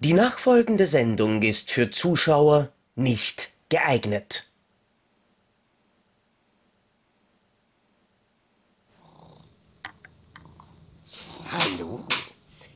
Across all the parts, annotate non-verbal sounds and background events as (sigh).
Die nachfolgende Sendung ist für Zuschauer nicht geeignet. Hallo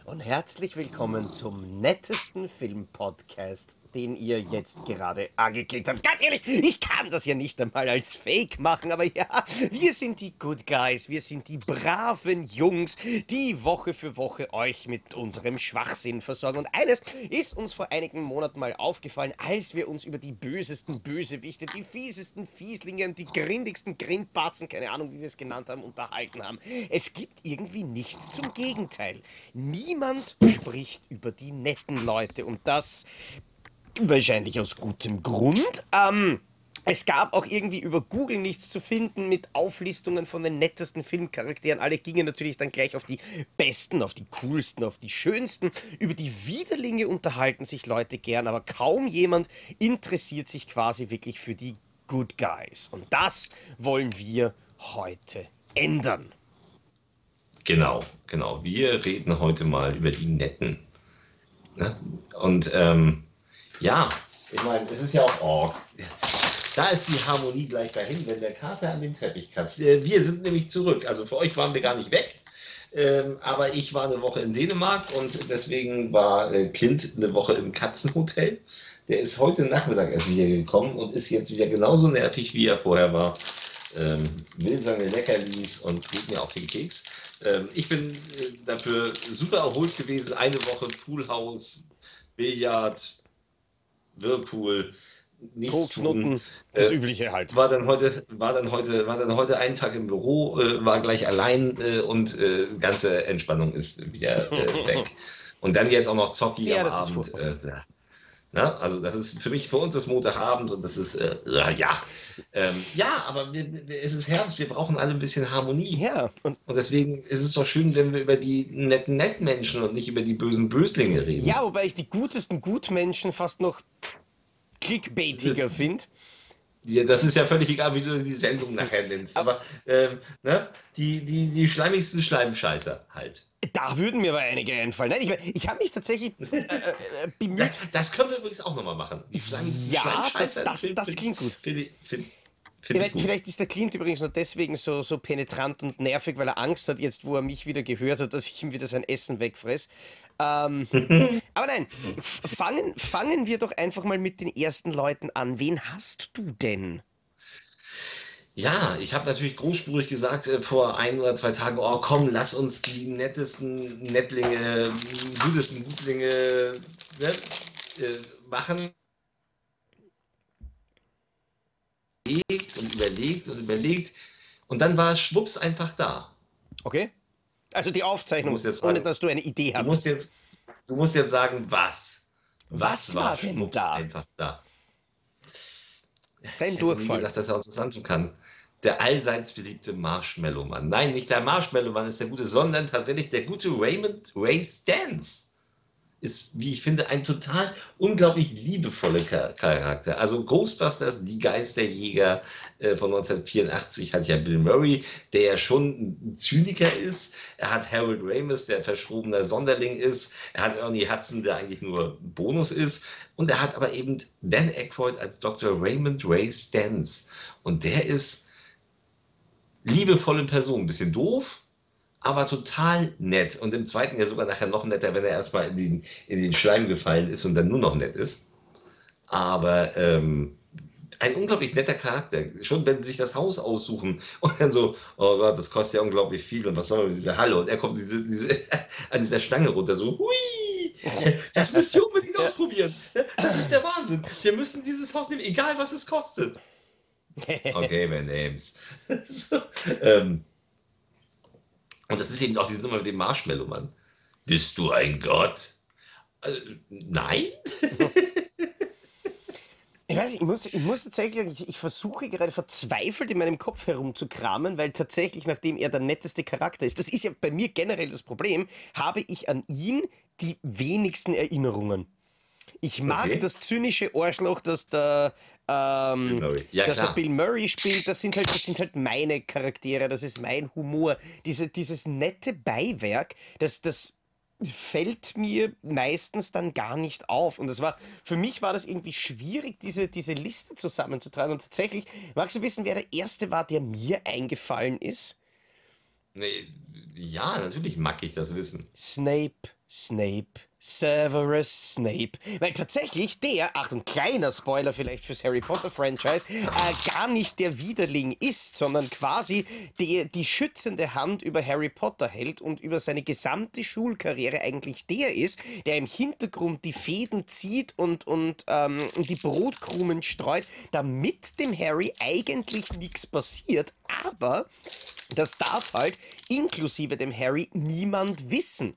und herzlich willkommen zum nettesten Filmpodcast den ihr jetzt gerade angeklickt habt. Ganz ehrlich, ich kann das ja nicht einmal als Fake machen, aber ja, wir sind die Good Guys, wir sind die braven Jungs, die Woche für Woche euch mit unserem Schwachsinn versorgen. Und eines ist uns vor einigen Monaten mal aufgefallen, als wir uns über die bösesten Bösewichte, die fiesesten Fieslinge und die grindigsten Grindbatzen, keine Ahnung, wie wir es genannt haben, unterhalten haben. Es gibt irgendwie nichts zum Gegenteil. Niemand spricht über die netten Leute und das Wahrscheinlich aus gutem Grund. Ähm, es gab auch irgendwie über Google nichts zu finden mit Auflistungen von den nettesten Filmcharakteren. Alle gingen natürlich dann gleich auf die besten, auf die coolsten, auf die schönsten. Über die Widerlinge unterhalten sich Leute gern, aber kaum jemand interessiert sich quasi wirklich für die Good Guys. Und das wollen wir heute ändern. Genau, genau. Wir reden heute mal über die Netten. Ne? Und ähm, ja, ich meine, es ist ja auch. Oh, da ist die Harmonie gleich dahin, wenn der Kater an den Teppich kratzt. Äh, wir sind nämlich zurück. Also für euch waren wir gar nicht weg. Ähm, aber ich war eine Woche in Dänemark und deswegen war äh, Clint eine Woche im Katzenhotel. Der ist heute Nachmittag erst wieder gekommen und ist jetzt wieder genauso nervig, wie er vorher war. Ähm, will seine Leckerlis und geht mir auf den Keks. Ähm, ich bin äh, dafür super erholt gewesen. Eine Woche Poolhaus, Billard, Whirlpool, nichts tun. Das äh, Übliche halt. War dann heute, war dann heute, war dann heute einen Tag im Büro, äh, war gleich allein äh, und äh, ganze Entspannung ist wieder äh, (laughs) weg. Und dann jetzt auch noch Zocki ja, am Abend. Äh, na, also das ist für mich, für uns ist Montagabend und das ist, äh, ja. Ähm, ja, aber wir, wir, es ist Herbst, wir brauchen alle ein bisschen Harmonie. Ja. Und, und deswegen ist es doch schön, wenn wir über die netten Nettmenschen und nicht über die bösen Böslinge reden. Ja, wobei ich die gutesten Gutmenschen fast noch clickbaitiger finde. Ja, das ist ja völlig egal, wie du die Sendung nachher nennst. Aber ähm, ne? die, die, die schleimigsten Schleimscheißer halt. Da würden mir aber einige einfallen. Nein, ich, ich habe mich tatsächlich äh, äh, bemüht. Das, das, können wir übrigens auch nochmal machen. Die schleimigsten ja, Schleimscheißer. Das, das, das klingt gut. Find find, Vielleicht, vielleicht, ist der Clint übrigens nur deswegen so, so penetrant und nervig, weil er Angst hat, jetzt wo er mich wieder gehört hat, dass ich ihm wieder sein Essen wegfress. Ähm, (laughs) aber nein, fangen, fangen wir doch einfach mal mit den ersten Leuten an. Wen hast du denn? Ja, ich habe natürlich großspurig gesagt äh, vor ein oder zwei Tagen, oh komm, lass uns die nettesten Nettlinge, gutesten Gutlinge ne, äh, machen. Überlegt und überlegt und überlegt und dann war es schwupps einfach da. Okay. Also die Aufzeichnung, jetzt ohne dass du eine Idee hast. Du musst jetzt, du musst jetzt sagen, was. Was, was war, war denn da? einfach da? Durchfall. Ich gedacht, dass er uns das antun kann. Der allseits beliebte Marshmallow-Mann. Nein, nicht der Marshmallow-Mann ist der gute, sondern tatsächlich der gute Raymond Ray Stance ist, wie ich finde, ein total unglaublich liebevoller Charakter. Also Ghostbusters, die Geisterjäger äh, von 1984 hat ja Bill Murray, der ja schon ein Zyniker ist. Er hat Harold Ramis, der verschrobener Sonderling ist. Er hat Ernie Hudson, der eigentlich nur Bonus ist. Und er hat aber eben Dan Aykroyd als Dr. Raymond Ray Stans. Und der ist liebevolle Person, ein bisschen doof, aber total nett. Und im zweiten ja sogar nachher noch netter, wenn er erstmal in den, in den Schleim gefallen ist und dann nur noch nett ist. Aber ähm, ein unglaublich netter Charakter. Schon wenn sie sich das Haus aussuchen und dann so, oh Gott, das kostet ja unglaublich viel und was soll man mit dieser Halle? Und er kommt diese, diese, (laughs) an dieser Stange runter, so, hui, das müsst ihr unbedingt (laughs) ausprobieren. Das ist der Wahnsinn. Wir müssen dieses Haus nehmen, egal was es kostet. (laughs) Okay, man names. so, ähm, und das ist eben auch diese Nummer mit dem Marshmallow-Mann. Bist du ein Gott? Also, nein? (laughs) Ich weiß ich muss, ich muss tatsächlich, ich, ich, versuche gerade verzweifelt in meinem Kopf herumzukramen, weil tatsächlich, nachdem er der netteste Charakter ist, das ist ja bei mir generell das Problem, habe ich an ihn die wenigsten Erinnerungen. Ich mag okay. das zynische Arschloch, das der, ähm, ja, dass der Bill Murray spielt. Das sind, halt, das sind halt meine Charaktere, das ist mein Humor. Diese, dieses nette Beiwerk, das, das fällt mir meistens dann gar nicht auf. Und das war, für mich war das irgendwie schwierig, diese, diese Liste zusammenzutragen. Und tatsächlich, magst du wissen, wer der Erste war, der mir eingefallen ist? Nee, ja, natürlich mag ich das wissen. Snape, Snape, Severus Snape. Weil tatsächlich der, Achtung, kleiner Spoiler vielleicht fürs Harry Potter Franchise, äh, gar nicht der Widerling ist, sondern quasi die, die schützende Hand über Harry Potter hält und über seine gesamte Schulkarriere eigentlich der ist, der im Hintergrund die Fäden zieht und, und ähm, die Brotkrumen streut, damit dem Harry eigentlich nichts passiert. Aber das darf halt inklusive dem Harry niemand wissen.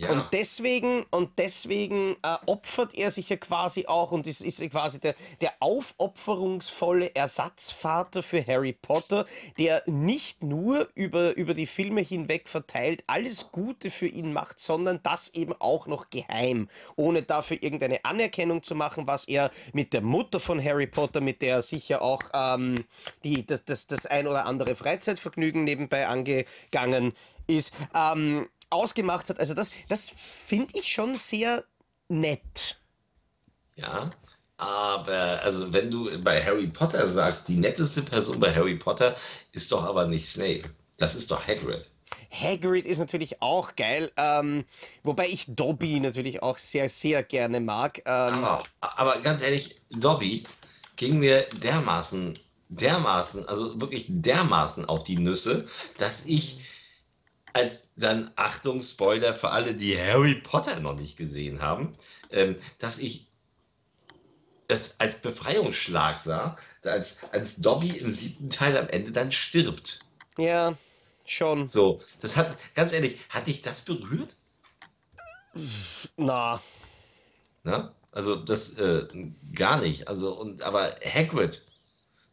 Ja. Und deswegen, und deswegen äh, opfert er sich ja quasi auch und ist, ist quasi der, der aufopferungsvolle Ersatzvater für Harry Potter, der nicht nur über, über die Filme hinweg verteilt alles Gute für ihn macht, sondern das eben auch noch geheim, ohne dafür irgendeine Anerkennung zu machen, was er mit der Mutter von Harry Potter, mit der er sicher auch ähm, die, das, das, das ein oder andere Freizeitvergnügen nebenbei angegangen ist. Ähm, ausgemacht hat. Also das, das finde ich schon sehr nett. Ja, aber also wenn du bei Harry Potter sagst, die netteste Person bei Harry Potter ist doch aber nicht Snape. Das ist doch Hagrid. Hagrid ist natürlich auch geil, ähm, wobei ich Dobby natürlich auch sehr, sehr gerne mag. Ähm, aber, aber ganz ehrlich, Dobby ging mir dermaßen, dermaßen, also wirklich dermaßen auf die Nüsse, dass ich als dann, Achtung, Spoiler für alle, die Harry Potter noch nicht gesehen haben, ähm, dass ich das als Befreiungsschlag sah, als, als Dobby im siebten Teil am Ende dann stirbt. Ja, schon. So, das hat, ganz ehrlich, hat dich das berührt? Na. Na? Also das äh, gar nicht. Also, und aber Hagrid,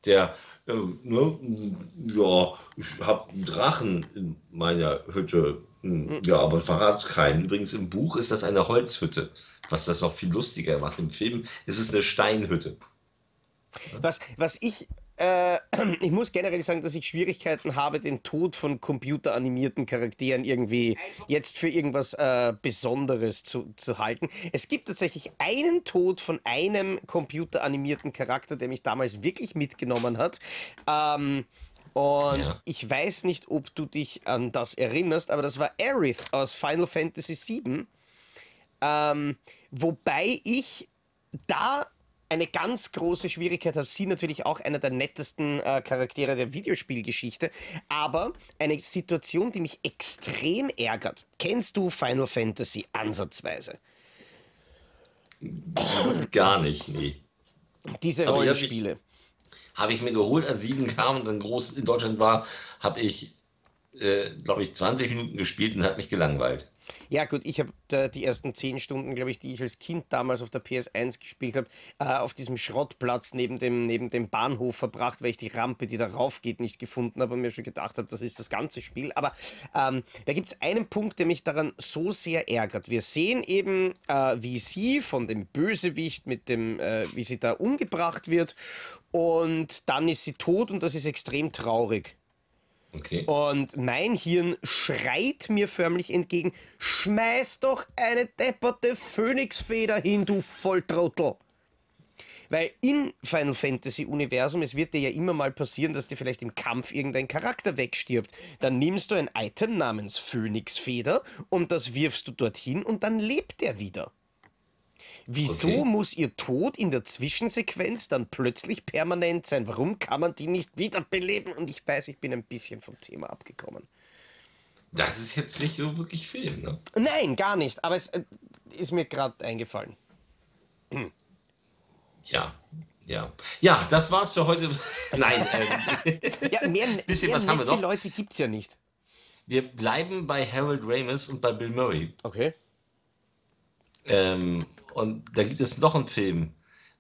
der äh, ne, ja, ich habe einen Drachen in meiner Hütte. Hm, ja, aber verrat's keinen. Übrigens im Buch ist das eine Holzhütte, was das auch viel lustiger macht. Im Film ist es eine Steinhütte. Was, was ich äh, (clears throat) ich muss generell sagen, dass ich Schwierigkeiten habe, den Tod von computeranimierten Charakteren irgendwie jetzt für irgendwas äh, Besonderes zu, zu halten. Es gibt tatsächlich einen Tod von einem computeranimierten Charakter, der mich damals wirklich mitgenommen hat. Ähm, und ja. ich weiß nicht, ob du dich an das erinnerst, aber das war Aerith aus Final Fantasy VII. Ähm, wobei ich da eine ganz große Schwierigkeit hat. Sie natürlich auch einer der nettesten äh, Charaktere der Videospielgeschichte, aber eine Situation, die mich extrem ärgert. Kennst du Final Fantasy ansatzweise? Gar nicht, nee. Diese aber Rollenspiele. Habe ich, hab ich, mir geholt, als sieben kam und dann groß in Deutschland war, habe ich, äh, glaube ich, 20 Minuten gespielt und hat mich gelangweilt. Ja, gut, ich habe die ersten zehn Stunden, glaube ich, die ich als Kind damals auf der PS1 gespielt habe, äh, auf diesem Schrottplatz neben dem, neben dem Bahnhof verbracht, weil ich die Rampe, die darauf geht, nicht gefunden habe und mir schon gedacht habe, das ist das ganze Spiel. Aber ähm, da gibt es einen Punkt, der mich daran so sehr ärgert. Wir sehen eben, äh, wie sie von dem Bösewicht mit dem, äh, wie sie da umgebracht wird und dann ist sie tot und das ist extrem traurig. Okay. Und mein Hirn schreit mir förmlich entgegen: Schmeiß doch eine depperte Phönixfeder hin, du Volltrottel! Weil in Final Fantasy Universum, es wird dir ja immer mal passieren, dass dir vielleicht im Kampf irgendein Charakter wegstirbt. Dann nimmst du ein Item namens Phönixfeder und das wirfst du dorthin und dann lebt er wieder. Wieso okay. muss ihr Tod in der Zwischensequenz dann plötzlich permanent sein? Warum kann man die nicht wiederbeleben? Und ich weiß, ich bin ein bisschen vom Thema abgekommen. Das ist jetzt nicht so wirklich Film, ne? Nein, gar nicht. Aber es äh, ist mir gerade eingefallen. Hm. (clears throat) Ja, ja. Ja, das war's für heute. (laughs) Nein. (laughs) Ähm, ja, mehr, bisschen mehr was haben wir noch. Leute gibt's ja nicht. Wir bleiben bei Harold Ramis und bei Bill Murray. Okay. Ähm, und da gibt es noch einen Film.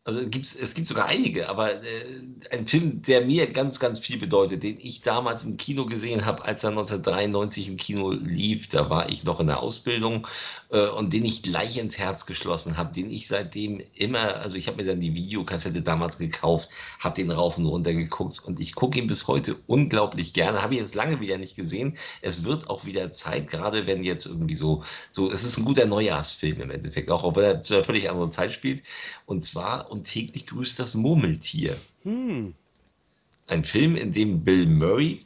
Also gibt's, es gibt sogar einige, aber äh, ein Film, der mir ganz, ganz viel bedeutet, den ich damals im Kino gesehen habe, als er 1993 im Kino lief, da war ich noch in der Ausbildung äh, und den ich gleich ins Herz geschlossen habe, den ich seitdem immer, also ich habe mir dann die Videokassette damals gekauft, habe den rauf und runter geguckt und ich gucke ihn bis heute unglaublich gerne, habe ihn jetzt lange wieder nicht gesehen. Es wird auch wieder Zeit, gerade wenn jetzt irgendwie so, so, es ist ein guter Neujahrsfilm im Endeffekt, auch wenn er zu einer völlig anderen Zeit spielt und zwar und täglich grüßt das Murmeltier. Hm. Ein Film, in dem Bill Murray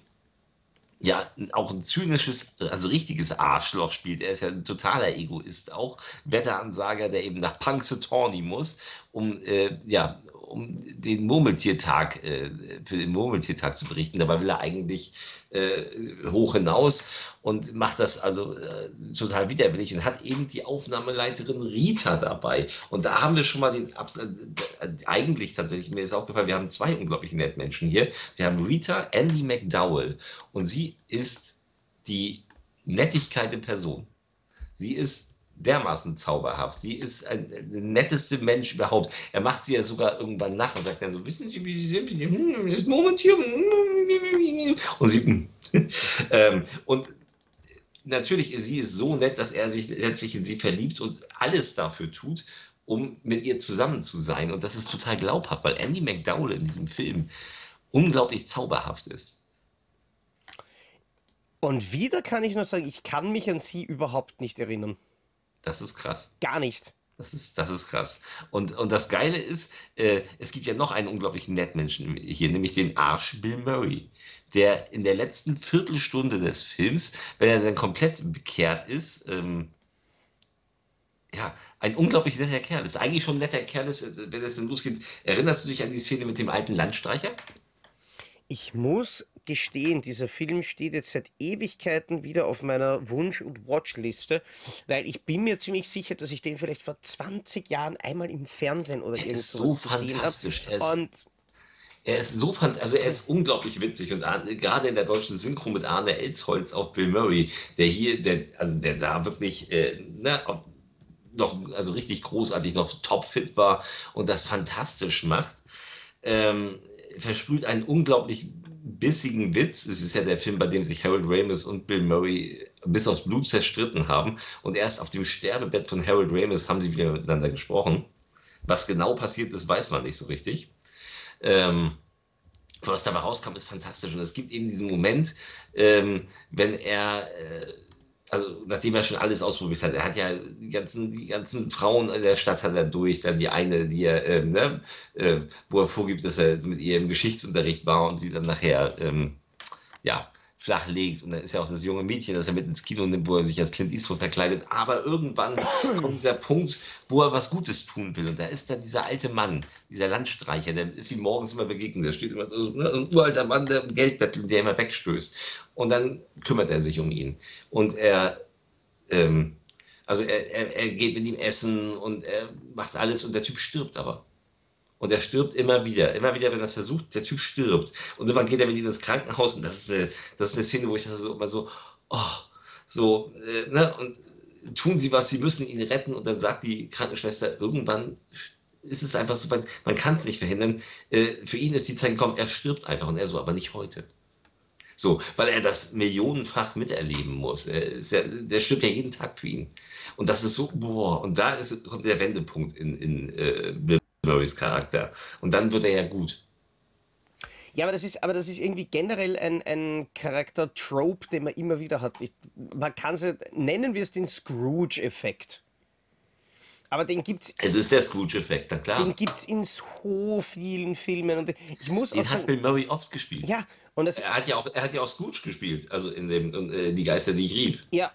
ja auch ein zynisches, also richtiges Arschloch spielt. Er ist ja ein totaler Egoist, auch Wetteransager, der eben nach Punxsutawney muss, um äh, ja um den Murmeltiertag, äh, für den Murmeltiertag zu berichten. Dabei will er eigentlich äh, hoch hinaus und macht das also äh, total widerwillig und hat eben die Aufnahmeleiterin Rita dabei. Und da haben wir schon mal den, äh, eigentlich tatsächlich, mir ist aufgefallen, wir haben zwei unglaublich nette Menschen hier. Wir haben Rita Andy McDowell und sie ist die Nettigkeit in Person. Sie ist dermaßen zauberhaft. Sie ist der netteste Mensch überhaupt. Er macht sie ja sogar irgendwann nach und sagt dann so, wissen Sie, wie Sie sind? Ist Moment hier. Und sie, (laughs) ähm, und natürlich, sie ist so nett, dass er sich letztlich in sie verliebt und alles dafür tut, um mit ihr zusammen zu sein. Und das ist total glaubhaft, weil Andy McDowell in diesem Film unglaublich zauberhaft ist. Und wieder kann ich nur sagen, ich kann mich an sie überhaupt nicht erinnern. Das ist krass. Gar nicht. Das ist, das ist krass. Und, und das Geile ist, äh, es gibt ja noch einen unglaublich netten Menschen hier, nämlich den Arsch Bill Murray, der in der letzten Viertelstunde des Films, wenn er dann komplett bekehrt ist, ähm, ja, ein unglaublich netter Kerl ist. Eigentlich schon ein netter Kerl ist, äh, wenn es dann losgeht. Erinnerst du dich an die Szene mit dem alten Landstreicher? Ich muss gestehen, dieser Film steht jetzt seit Ewigkeiten wieder auf meiner Wunsch- und Watchliste, weil ich bin mir ziemlich sicher, dass ich den vielleicht vor 20 Jahren einmal im Fernsehen oder irgendwo so gesehen habe. Und er ist so fand, also er ist unglaublich witzig und gerade in der deutschen Synchro mit Arne Elsholz auf Bill Murray, der hier, der, also der da wirklich äh, ne, noch, also richtig großartig noch topfit war und das fantastisch macht. Ähm, versprüht einen unglaublich bissigen Witz. Es ist ja der Film, bei dem sich Harold Ramis und Bill Murray bis aufs Blut zerstritten haben. Und erst auf dem Sterbebett von Harold Ramis haben sie wieder miteinander gesprochen. Was genau passiert ist, weiß man nicht so richtig. Ähm, was dabei rauskam, ist fantastisch. Und es gibt eben diesen Moment, ähm, wenn er äh, also nachdem er schon alles ausprobiert hat, er hat ja die ganzen, die ganzen Frauen in der Stadt hat er durch, dann die eine, die er, ähm, ne, äh, wo er vorgibt, dass er mit ihr im Geschichtsunterricht war und sie dann nachher, ähm, ja, flach legt. Und dann ist ja auch das junge Mädchen, das er mit ins Kino nimmt, wo er sich als Clint Eastwood verkleidet. Aber irgendwann kommt dieser Punkt, wo er was Gutes tun will. Und da ist da dieser alte Mann, dieser Landstreicher, der ist ihm morgens immer begegnet. Der steht immer so, ne, ein uralter Mann, der Geld bettelt, der immer wegstößt. Und dann kümmert er sich um ihn. Und er, ähm, also er, er, er geht mit ihm essen und er macht alles und der Typ stirbt aber. Und er stirbt immer wieder. Immer wieder, wenn er es versucht, der Typ stirbt. Und irgendwann geht er mit ihm ins Krankenhaus und das ist eine, das ist eine Szene, wo ich so immer so, oh, so, äh, ne, und tun sie was, sie müssen ihn retten und dann sagt die Krankenschwester, irgendwann ist es einfach so, man kann es nicht verhindern. Äh, für ihn ist die Zeit gekommen, er stirbt einfach und er so, aber nicht heute. So, weil er das millionenfach miterleben muss. Ja, der stirbt ja jeden Tag für ihn. Und das ist so, boah, und da ist, kommt der Wendepunkt in, in äh, Murrays Charakter. Und dann wird er ja gut. Ja, aber das ist, aber das ist irgendwie generell ein, ein Charakter-Trope, den man immer wieder hat. Ich, man kann es, nennen wir es den Scrooge-Effekt. Aber den gibt's. Es ist der Scrooge-Effekt, na klar. Den gibt es in so vielen Filmen. Und ich muss den auch sagen, hat Bill Murray oft gespielt. Ja, und das, er hat ja auch, er hat ja auch Scrooge gespielt, also in dem äh, Die Geister, die ich rieb. Ja,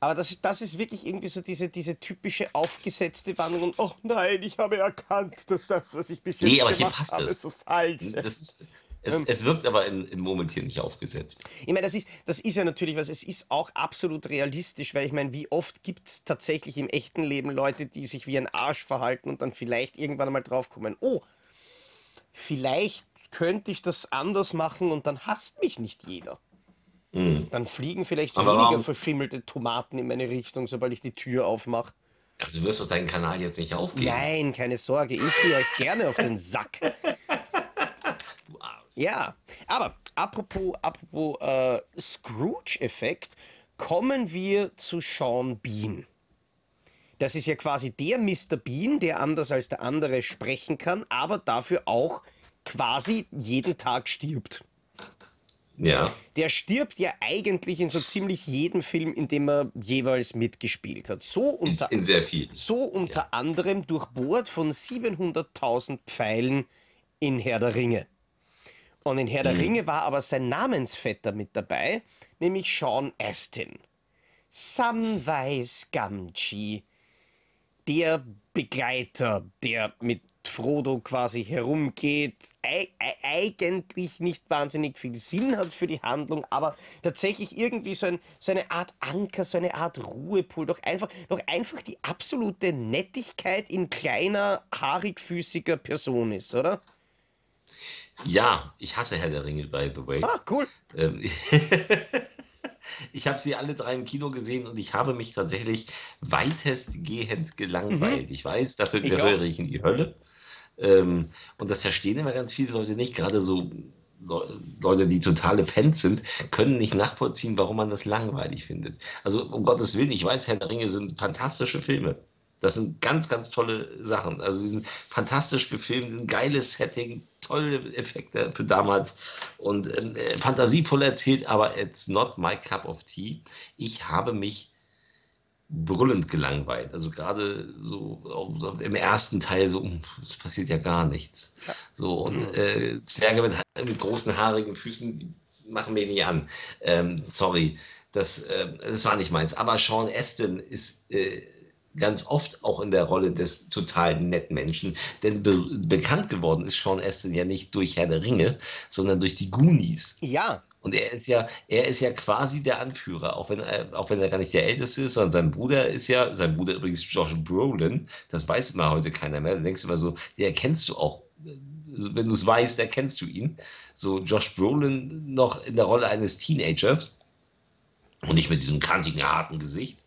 aber das ist, das ist wirklich irgendwie so diese, diese typische aufgesetzte Wandlung und oh nein, ich habe erkannt, dass das, was ich bis jetzt nee, aber gemacht hier passt habe, es. so falsch das ist. Es, ähm, es wirkt aber in, im Moment hier nicht aufgesetzt. Ich meine, das ist, das ist ja natürlich was, es ist auch absolut realistisch, weil ich meine, wie oft gibt es tatsächlich im echten Leben Leute, die sich wie ein Arsch verhalten und dann vielleicht irgendwann einmal draufkommen, oh, vielleicht könnte ich das anders machen und dann hasst mich nicht jeder. Mhm. Dann fliegen vielleicht Aber weniger warum? verschimmelte Tomaten in meine Richtung, sobald ich die Tür aufmache. Ach, du wirst doch deinen Kanal jetzt nicht aufgeben. Nein, keine Sorge, ich gehe euch gerne auf den Sack. (laughs) Du Arsch. Ja, aber apropos, apropos äh, Scrooge-Effekt, kommen wir zu Sean Bean. Das ist ja quasi der Mr. Bean, der anders als der andere sprechen kann, aber dafür auch quasi jeden Tag stirbt. Ja. Der stirbt ja eigentlich in so ziemlich jedem Film, in dem er jeweils mitgespielt hat. So unter, In sehr viel. so unter anderem durchbohrt von 700.000 Pfeilen in Herr der Ringe. Und in Herr der Ringe war aber sein Namensvetter mit dabei, nämlich Sean Astin. Samwise Gamgee, der Begleiter, der mit Frodo quasi herumgeht, ei- ei- eigentlich nicht wahnsinnig viel Sinn hat für die Handlung, aber tatsächlich irgendwie so, ein, so eine Art Anker, so eine Art Ruhepol, doch einfach, doch einfach die absolute Nettigkeit in kleiner, haarigfüßiger Person ist, oder? Ja, ich hasse Herr der Ringe, by the way. Ah, cool. Ähm, (laughs) ich habe sie alle drei im Kino gesehen und ich habe mich tatsächlich weitestgehend gelangweilt. Ich weiß, dafür Mhm. Ich gehöre auch. ich in die Hölle. Ähm, und das verstehen immer ganz viele Leute nicht. Gerade so Le- Leute, die totale Fans sind, können nicht nachvollziehen, warum man das langweilig findet. Also um Gottes Willen, ich weiß, Herr der Ringe sind fantastische Filme. Das sind ganz, ganz tolle Sachen. Also die sind fantastisch gefilmt, ein geiles Setting, tolle Effekte für damals und ähm, äh, fantasievoll erzählt, aber it's not my cup of tea. Ich habe mich brüllend gelangweilt. Also gerade so, im ersten Teil so, "Hm, es passiert ja gar nichts. So und äh, Zwerge mit, mit großen haarigen Füßen, die machen mir nicht an. Ähm, sorry, das, äh, das war nicht meins. Aber Sean Astin ist äh, ganz oft auch in der Rolle des totalen Nettmenschen. Denn be bekannt geworden ist Sean Astin ja nicht durch Herr der Ringe, sondern durch die Goonies. Ja, Und er ist ja, er ist ja quasi der Anführer, auch wenn er, auch wenn er gar nicht der Älteste ist, sondern sein Bruder ist ja, sein Bruder übrigens Josh Brolin, das weiß immer heute keiner mehr. Da denkst du immer so, den erkennst du auch. Also Wenn du es weißt, erkennst du ihn. So Josh Brolin noch in der Rolle eines Teenagers und nicht mit diesem kantigen, harten Gesicht.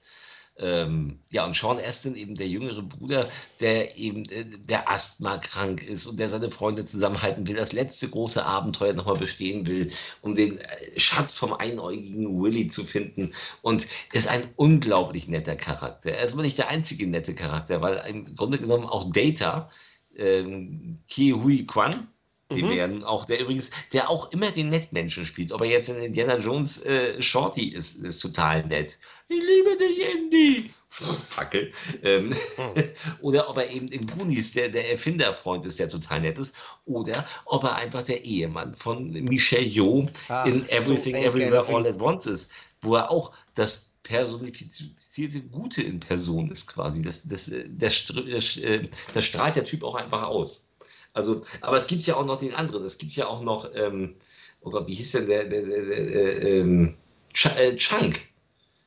Ähm, ja, und Sean Astin, eben der jüngere Bruder, der eben äh, der Asthma krank ist und der seine Freunde zusammenhalten will, das letzte große Abenteuer nochmal bestehen will, um den äh, Schatz vom einäugigen Willy zu finden. Und ist ein unglaublich netter Charakter. Er ist aber nicht der einzige nette Charakter, weil im Grunde genommen auch Data, ähm, Ki Hui Kwan, die werden auch, der übrigens, der auch immer den Nettmenschen spielt. Ob er jetzt in Indiana Jones äh, Shorty ist, ist total nett. Ich liebe dich, Indy. Fackel. Ähm, (laughs) oder ob er eben in Goonies der, der Erfinderfreund ist, der total nett ist. Oder ob er einfach der Ehemann von Michelle Yeoh Ach, in so Everything ein Everywhere. All at Once ist. Wo er auch das personifizierte Gute in Person ist quasi. Das, das, äh, das, das, äh, das strahlt der Typ auch einfach aus. Also, aber es gibt ja auch noch den anderen. Es gibt ja auch noch, ähm, oh Gott, wie hieß denn der, der, der, der äh, ähm, Ch äh, Chunk,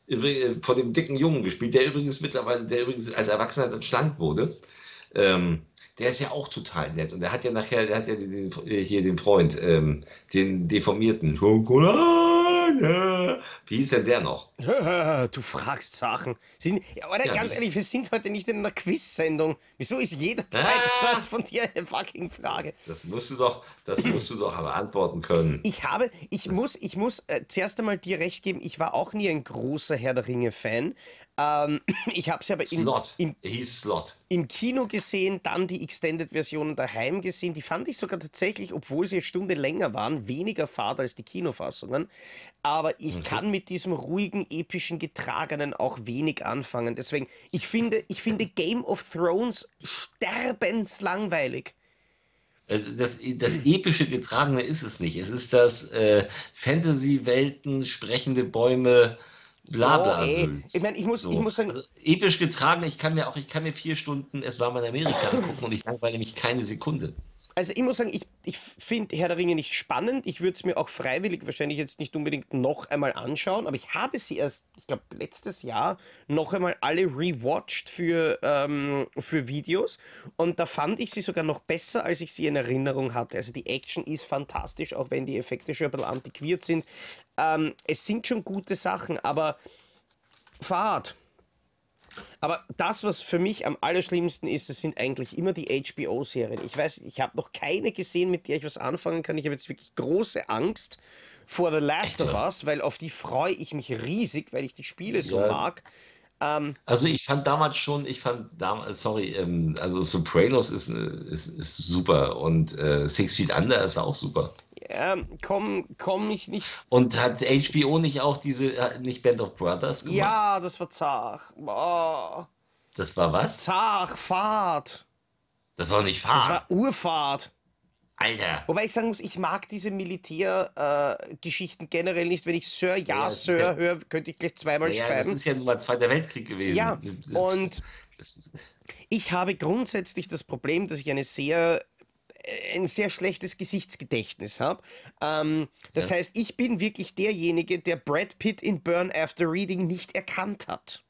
Übrig- äh, von dem dicken Jungen gespielt, der übrigens mittlerweile, der übrigens als Erwachsener dann schlank wurde. Ähm, der ist ja auch total nett. Und der hat ja nachher, der hat ja den, äh, hier den Freund, ähm, den deformierten Schokolade. (laughs) Wie hieß denn der noch? (laughs) Du fragst Sachen. Sind, ja, aber Ja, ganz das- ehrlich, wir sind heute nicht in einer Quiz-Sendung. Wieso ist jeder zweite Ah. Satz von dir eine fucking Frage? Das musst du doch, das musst du doch aber antworten können. Ich habe, ich muss, ich muss äh, zuerst einmal dir recht geben, ich war auch nie ein großer Herr der Ringe-Fan. Ähm, (clears throat) ich habe es aber im, Slot. im, Slot. im Kino gesehen, dann die Extended-Versionen daheim gesehen. Die fand ich sogar tatsächlich, obwohl sie eine Stunde länger waren, weniger fad als die Kinofassungen. Aber ich kann mit diesem ruhigen, epischen, getragenen auch wenig anfangen. Deswegen, ich finde, ich finde Game of Thrones sterbenslangweilig. Also das, das epische Getragene ist es nicht. Es ist das äh, Fantasy-Welten, sprechende Bäume, bla bla. Oh, ey. Ich meine, ich muss- ich muss sagen- Also, episch getragen, ich kann mir auch, ich kann mir vier Stunden Es war mal in Amerika angucken und ich langweile mich keine Sekunde. Also ich muss sagen, ich, ich finde Herr der Ringe nicht spannend. Ich würde es mir auch freiwillig wahrscheinlich jetzt nicht unbedingt noch einmal anschauen, aber ich habe sie erst, ich glaube, letztes Jahr noch einmal alle rewatcht für, ähm, für Videos und da fand ich sie sogar noch besser, als ich sie in Erinnerung hatte. Also die Action ist fantastisch, auch wenn die Effekte schon ein bisschen antiquiert sind. Ähm, es sind schon gute Sachen, aber Fahrt. Aber das, was für mich am allerschlimmsten ist, das sind eigentlich immer die HBO-Serien. Ich weiß, ich habe noch keine gesehen, mit der ich was anfangen kann. Ich habe jetzt wirklich große Angst vor The Last of Us, weil auf die freue ich mich riesig, weil ich die Spiele so Ja. mag. Ähm, Also ich fand damals schon, ich fand damals, sorry, ähm, also Sopranos ist, äh, ist, ist super und äh, Six Feet Under ist auch super. Ähm, komm, komm ich nicht. Und hat HBO nicht auch diese, äh, nicht Band of Brothers gemacht? Ja, das war zach. Oh, Das war was? zach, Fahrt. Das war nicht Das Fahrt. war Urfahrt. Alter. Wobei ich sagen muss, ich mag diese Militärgeschichten generell nicht. Wenn ich Sir, ja, Ja, das Sir ja- höre, könnte ich gleich zweimal Ja, das schreiben. ist ja nun mal Zweiter Weltkrieg gewesen. Ja, und Das, ich habe grundsätzlich das Problem, dass ich eine sehr äh, ein sehr schlechtes Gesichtsgedächtnis habe. Ähm, das Ja. heißt, ich bin wirklich derjenige, der Brad Pitt in Burn After Reading nicht erkannt hat.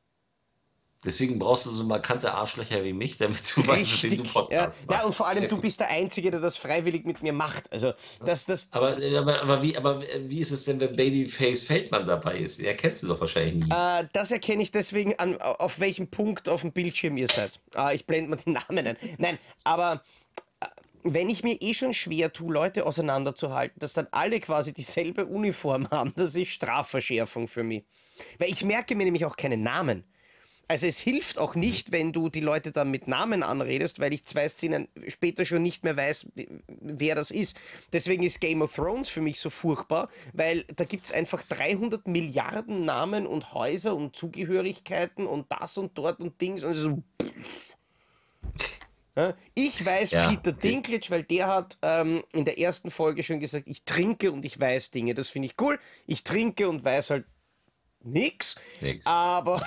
deswegen brauchst du so markante Arschlöcher wie mich, damit du weißt, wem du ja. Podcast ja, machst. und vor allem, du bist der Einzige, der das freiwillig mit mir macht. Also, das, das, Aber, aber, aber, wie, aber wie ist es denn, wenn Babyface Feldmann dabei ist? Er kennst du doch wahrscheinlich nie. Äh, das erkenne ich deswegen an, auf welchem Punkt auf dem Bildschirm ihr seid. Äh, ich blende mal die Namen ein. Nein, aber äh, wenn ich mir eh schon schwer tue, Leute auseinanderzuhalten, dass dann alle quasi dieselbe Uniform (laughs) haben, das ist Strafverschärfung für mich. Weil ich merke mir nämlich auch keine Namen. Also es hilft auch nicht, wenn du die Leute dann mit Namen anredest, weil ich zwei Szenen später schon nicht mehr weiß, wer das ist. Deswegen ist Game of Thrones für mich so furchtbar, weil da gibt es einfach 300 Milliarden Namen und Häuser und Zugehörigkeiten und das und dort und Dings und so. Ja, Ich weiß Ja, Peter. Dinklage, weil der hat ähm, in der ersten Folge schon gesagt, ich trinke und ich weiß Dinge. Das finde ich cool. Ich trinke und weiß halt nix. Nix. Aber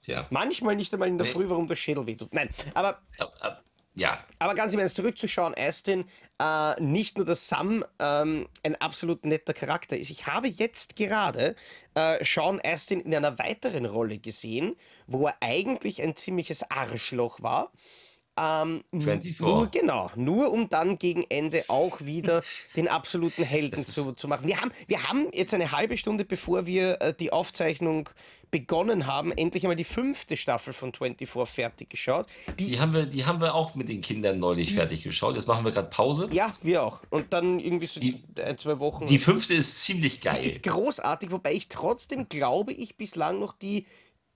Tja. (laughs) manchmal nicht einmal in der Nee. Früh, warum der Schädel wehtut. Nein, aber, Ab, ab, ja, aber ganz im Ernst, zurückzuschauen, Astin, äh, nicht nur, dass Sam ähm, ein absolut netter Charakter ist. Ich habe jetzt gerade äh, Sean Astin in einer weiteren Rolle gesehen, wo er eigentlich ein ziemliches Arschloch war. Ähm, 24. Nur, genau, nur um dann gegen Ende auch wieder (laughs) den absoluten Helden zu, zu machen. Wir haben, wir haben jetzt eine halbe Stunde, bevor wir äh, die Aufzeichnung begonnen haben, endlich einmal die fünfte Staffel von 24 fertig geschaut. Die, die haben, wir, die haben wir auch mit den Kindern neulich fertig geschaut. Jetzt machen wir gerade Pause. ja, wir auch. Und dann irgendwie so Die- ein, zwei Wochen. Die fünfte ist ziemlich geil. ist großartig, wobei ich trotzdem glaube ich bislang noch die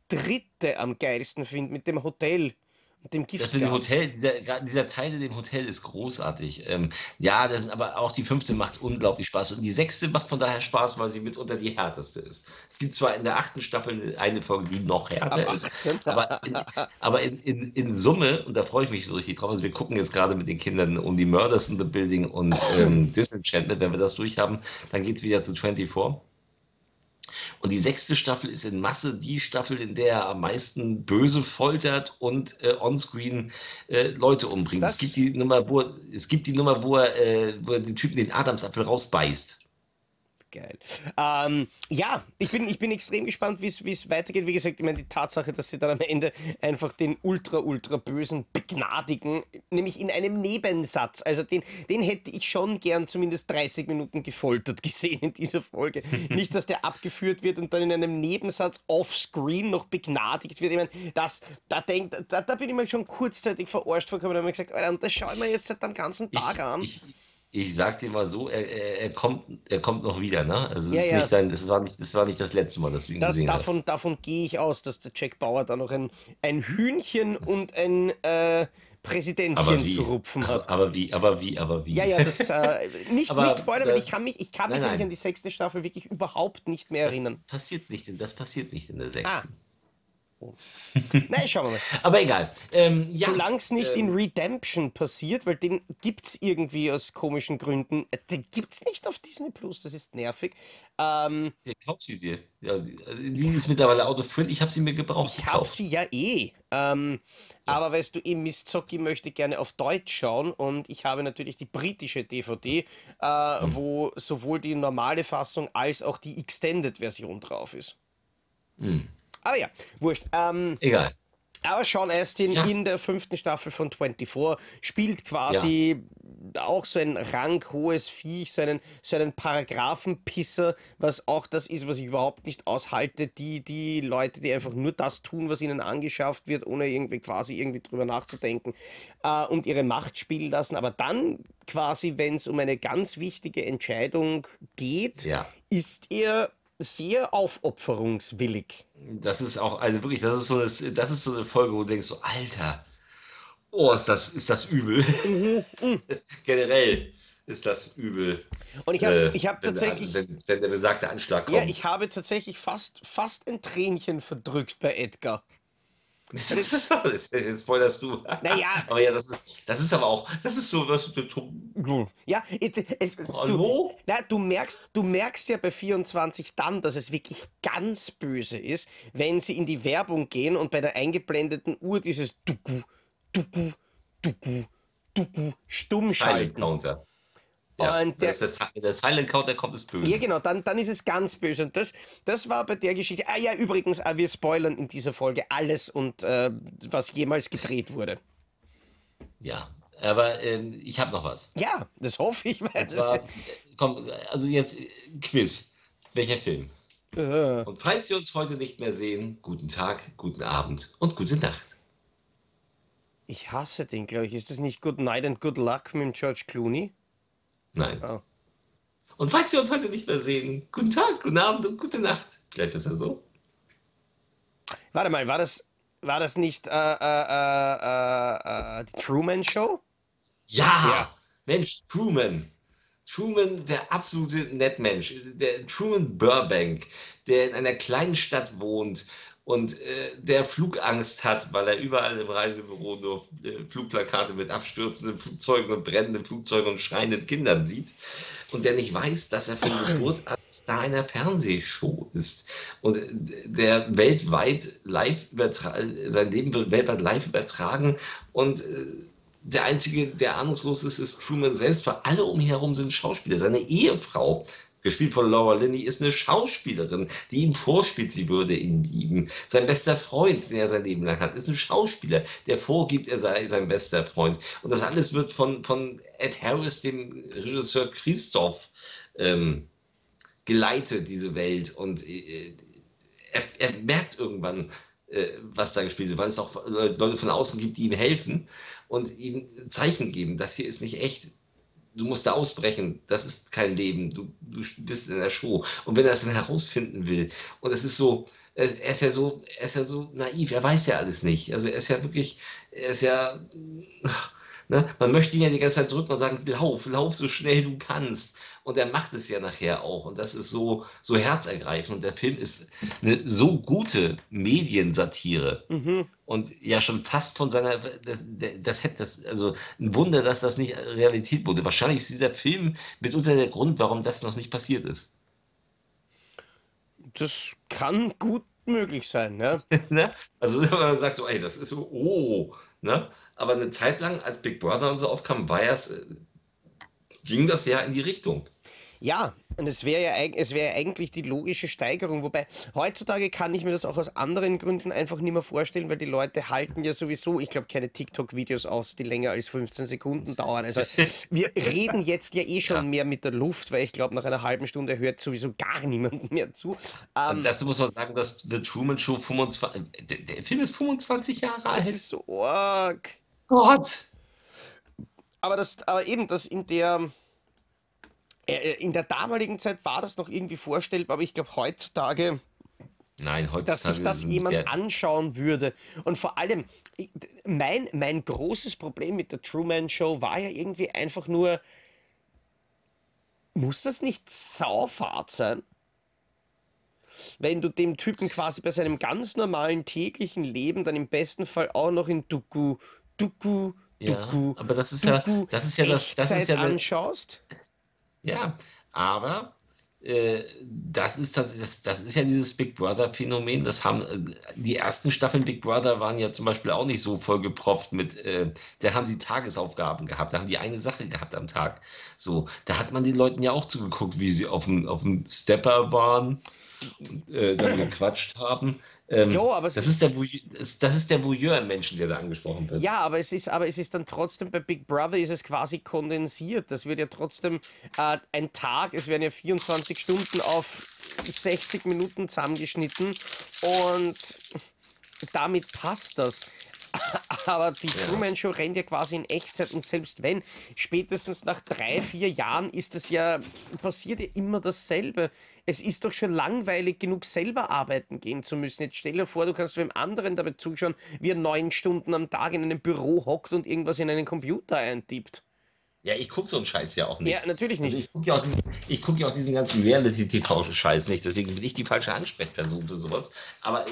dritte am geilsten finde mit dem Hotel und dem Das mit dem Giftgas. Hotel, dieser, dieser Teil in dem Hotel ist großartig. Ähm, ja, das sind aber auch die fünfte macht unglaublich Spaß. Und die sechste macht von daher Spaß, weil sie mitunter die härteste ist. Es gibt zwar in der achten Staffel eine Folge, die noch härter ist, 18. aber, in, aber in, in, in Summe, und da freue ich mich so richtig drauf, also wir gucken jetzt gerade mit den Kindern um die Murders in the Building und (laughs) ähm, Disenchantment, wenn wir das durchhaben, dann geht es wieder zu 24. Und die sechste Staffel ist in Masse die Staffel, in der er am meisten böse foltert und äh, onscreen äh, Leute umbringt. Das- Es gibt die Nummer, wo es gibt die Nummer, wo er, äh, wo er den Typen den Adamsapfel rausbeißt. Geil. Ähm, ja, ich bin, ich bin extrem gespannt, wie es weitergeht. Wie gesagt, ich meine, die Tatsache, dass sie dann am Ende einfach den ultra, ultra bösen begnadigen, nämlich in einem Nebensatz. Also den, den hätte ich schon gern zumindest 30 Minuten gefoltert (laughs) gesehen in dieser Folge. (laughs) Nicht, dass der abgeführt wird und dann in einem Nebensatz offscreen noch begnadigt wird. Ich meine, das, da, denkt, da, da bin ich mal schon kurzzeitig verarscht vorgekommen und habe mir gesagt, Alter, und das schaue ich mir jetzt seit am ganzen Tag an. Ich, ich sag dir mal so, er, er, er, kommt, er kommt noch wieder, ne? Also es Ja, ist ja. nicht sein, das war nicht, das war nicht das letzte Mal, dass du ihn Das, gesehen davon, hast. davon gehe ich aus, dass der Jack Bauer da noch ein, ein Hühnchen und ein äh, Präsidentchen zu rupfen hat. Aber, aber wie, aber wie, aber wie? Ja, ja, das äh, (laughs) nicht, Aber, nicht spoilern, weil ich kann mich, ich kann mich nein, an die sechste Staffel wirklich überhaupt nicht mehr das erinnern. passiert nicht, das passiert nicht in der Ah. Nein, schauen wir mal. (laughs) Aber egal. Ähm, ja, Solange es nicht ähm, in Redemption passiert, weil den gibt es irgendwie aus komischen Gründen, den gibt es nicht auf Disney Plus, das ist nervig. Ähm, Ja, kauf sie dir. Ja, die, also die ist mittlerweile out of print. Ich habe sie mir gebraucht Ich habe sie ja eh. Ähm, Aber weißt du, Miss Zocki möchte gerne auf Deutsch schauen und ich habe natürlich die britische DVD, äh, Hm. wo sowohl die normale Fassung als auch die Extended-Version drauf ist. Hm. Aber ja, wurscht. Ähm, Egal. Aber Sean Astin Ja. in der fünften Staffel von 24 spielt quasi auch so ein ranghohes Viech, so einen, so einen Paragraphenpisser, was auch das ist, was ich überhaupt nicht aushalte. Die, die Leute, die einfach nur das tun, was ihnen angeschafft wird, ohne irgendwie quasi irgendwie drüber nachzudenken äh, und ihre Macht spielen lassen. Aber dann quasi, wenn es um eine ganz wichtige Entscheidung geht, Ja. ist er sehr aufopferungswillig. Das ist auch, also wirklich, das ist so eine, das ist so eine Folge, wo du denkst, so, Alter, oh, ist das, ist das übel. (laughs) Generell ist das übel. Und ich habe äh, hab wenn tatsächlich. Wenn, wenn der besagte Anschlag kommt. Ja, ich habe tatsächlich fast, fast ein Tränchen verdrückt bei Edgar. Jetzt spoilerst du. Naja. (laughs) Aber ja, das ist, das ist aber auch, das ist so, das ist so Ja, es, es, du, na, du, merkst, du merkst ja bei 24 dann, dass es wirklich ganz böse ist, wenn sie in die Werbung gehen und bei der eingeblendeten Uhr dieses Dugu, Dugu, Dugu, Dugu stumm Silent schalten. Counter. Ja, Und der- das ist der, Si- der Silent Counter kommt ist böse. Ja, genau, dann, dann ist es ganz böse. Und das, das war bei der Geschichte. Ah ja, übrigens, äh, wir spoilern in dieser Folge alles und äh, was jemals gedreht wurde. Ja, aber ähm, ich habe noch was. Ja, das hoffe ich. Weil Und zwar, äh, komm, also jetzt äh, Quiz. Welcher Film? Äh, Und falls wir uns heute nicht mehr sehen, guten Tag, guten Abend und gute Nacht. ich hasse den, glaube ich. Ist das nicht Good Night and Good Luck mit George Clooney? Nein. Oh. Und falls wir uns heute nicht mehr sehen, guten Tag, guten Abend und gute Nacht. Vielleicht ist das so. Warte mal, war das, war das nicht äh, äh, äh, äh, äh, die Truman Show? Ja, Ja. Mensch, Truman. Truman, der absolute Nettmensch. Der Truman Burbank, der in einer kleinen Stadt wohnt und äh, der Flugangst hat, weil er überall im Reisebüro nur äh, Flugplakate mit abstürzenden Flugzeugen und brennenden Flugzeugen und schreienden Kindern sieht. Und der nicht weiß, dass er von Geburt an Star einer Fernsehshow ist. Und äh, der weltweit live übertragen, sein Leben wird weltweit live übertragen. Und äh, der Einzige, der ahnungslos ist, ist Truman selbst, weil alle um ihn herum sind Schauspieler. Seine Ehefrau, gespielt von Laura Linney, ist eine Schauspielerin, die ihm vorspielt, sie würde ihn lieben. Sein bester Freund, den er sein Leben lang hat, ist ein Schauspieler, der vorgibt, er sei sein bester Freund. Und das alles wird von, von Ed Harris, dem Regisseur Christoph, ähm, geleitet, diese Welt. Und äh, er, er merkt irgendwann, äh, was da gespielt wird, weil es auch Leute von außen gibt, die ihm helfen und ihm Zeichen geben, das hier ist nicht echt. Du musst da ausbrechen, das ist kein Leben, du, du bist in der Show. Und wenn er es dann herausfinden will, und es ist so, er ist, ja so, er ist ja so naiv, er weiß ja alles nicht. Also er ist ja wirklich, er ist ja, ne, man möchte ihn ja die ganze Zeit drücken und sagen, lauf, lauf so schnell du kannst. Und er macht es ja nachher auch. Und das ist so, so herzergreifend. Und der Film ist eine so gute Mediensatire Mhm. und ja schon fast von seiner das, das hätte das also ein Wunder, dass das nicht Realität wurde. Wahrscheinlich ist dieser Film mitunter der Grund, warum das noch nicht passiert ist. Das kann gut möglich sein, ja. (laughs) ne? Also (laughs) man sagt so, ey, das ist so, oh, ne? Aber eine Zeit lang, als Big Brother und so aufkam, war es, äh, ging das ja in die Richtung. Ja, und es wäre ja, es wäre ja eigentlich die logische Steigerung. Wobei heutzutage kann ich mir das auch aus anderen Gründen einfach nicht mehr vorstellen, weil die Leute halten ja sowieso, ich glaube, keine TikTok-Videos aus, die länger als 15 Sekunden dauern. Also (laughs) wir reden jetzt ja eh schon Ja. mehr mit der Luft, weil ich glaube, nach einer halben Stunde hört sowieso gar niemand mehr zu. Ähm, dazu muss man sagen, dass The Truman Show 25, der, der Film ist 25 Jahre das alt. ist so arg. Gott! Aber, das, aber eben, das in der, in der damaligen Zeit war das noch irgendwie vorstellbar, aber ich glaube heutzutage, Nein, heutzutage dass sich das jemand wir- anschauen würde. Und vor allem, mein, mein großes Problem mit der Truman Show war ja irgendwie einfach nur, muss das nicht saufahrt sein? Wenn du dem Typen quasi bei seinem ganz normalen täglichen Leben dann im besten Fall auch noch in Doku, Doku, Ja, Doku, aber das ist ja, Doku das ist ja das, das ist ja anschaust. Ja, aber äh, das ist das, das, das ist ja dieses Big Brother Phänomen. Das haben äh, die ersten Staffeln Big Brother waren ja zum Beispiel auch nicht so vollgepropft mit, äh, da haben sie Tagesaufgaben gehabt, da haben die eine Sache gehabt am Tag. So, da hat man den Leuten ja auch zugeguckt, wie sie auf dem, auf dem Stepper waren äh, dann gequatscht haben. Ähm, Jo, aber das, ist der das ist der Voyeur im Menschen, der da angesprochen wird. Ja, aber es ist, aber es ist dann trotzdem bei Big Brother ist es quasi kondensiert. Das wird ja trotzdem äh, ein Tag, es werden ja 24 Stunden auf 60 Minuten zusammengeschnitten und damit passt das. (laughs) Aber die Truman Show rennt ja quasi in Echtzeit und selbst wenn, spätestens nach drei, vier Jahren ist es ja, passiert ja immer dasselbe. Es ist doch schon langweilig genug, selber arbeiten gehen zu müssen. Jetzt stell dir vor, du kannst wem anderen dabei zuschauen, wie er neun Stunden am Tag in einem Büro hockt und irgendwas in einen Computer eintippt. Ja, ich gucke so einen Scheiß ja auch nicht. Ja, natürlich Also nicht. ich gucke ja, auch diesen- ich guck ja auch diesen ganzen Reality-TV-Scheiß nicht, deswegen bin ich die falsche Ansprechperson für sowas. Aber äh,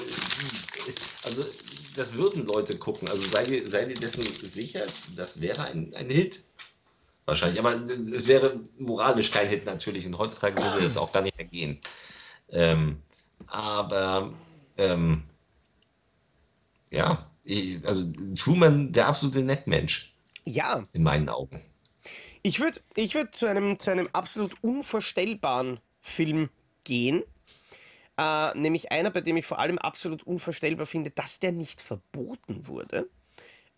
also das würden Leute gucken. Also sei dir, sei dir dessen sicher, das wäre ein, ein Hit. Wahrscheinlich. Aber es wäre moralisch kein Hit natürlich und heutzutage würde es auch gar nicht mehr gehen. Ähm, aber ähm, ja, also Truman, der absolute Nettmensch Ja, in meinen Augen. Ich würde ich würd zu, einem, zu einem absolut unvorstellbaren Film gehen. Äh, nämlich einer, bei dem ich vor allem absolut unvorstellbar finde, dass der nicht verboten wurde.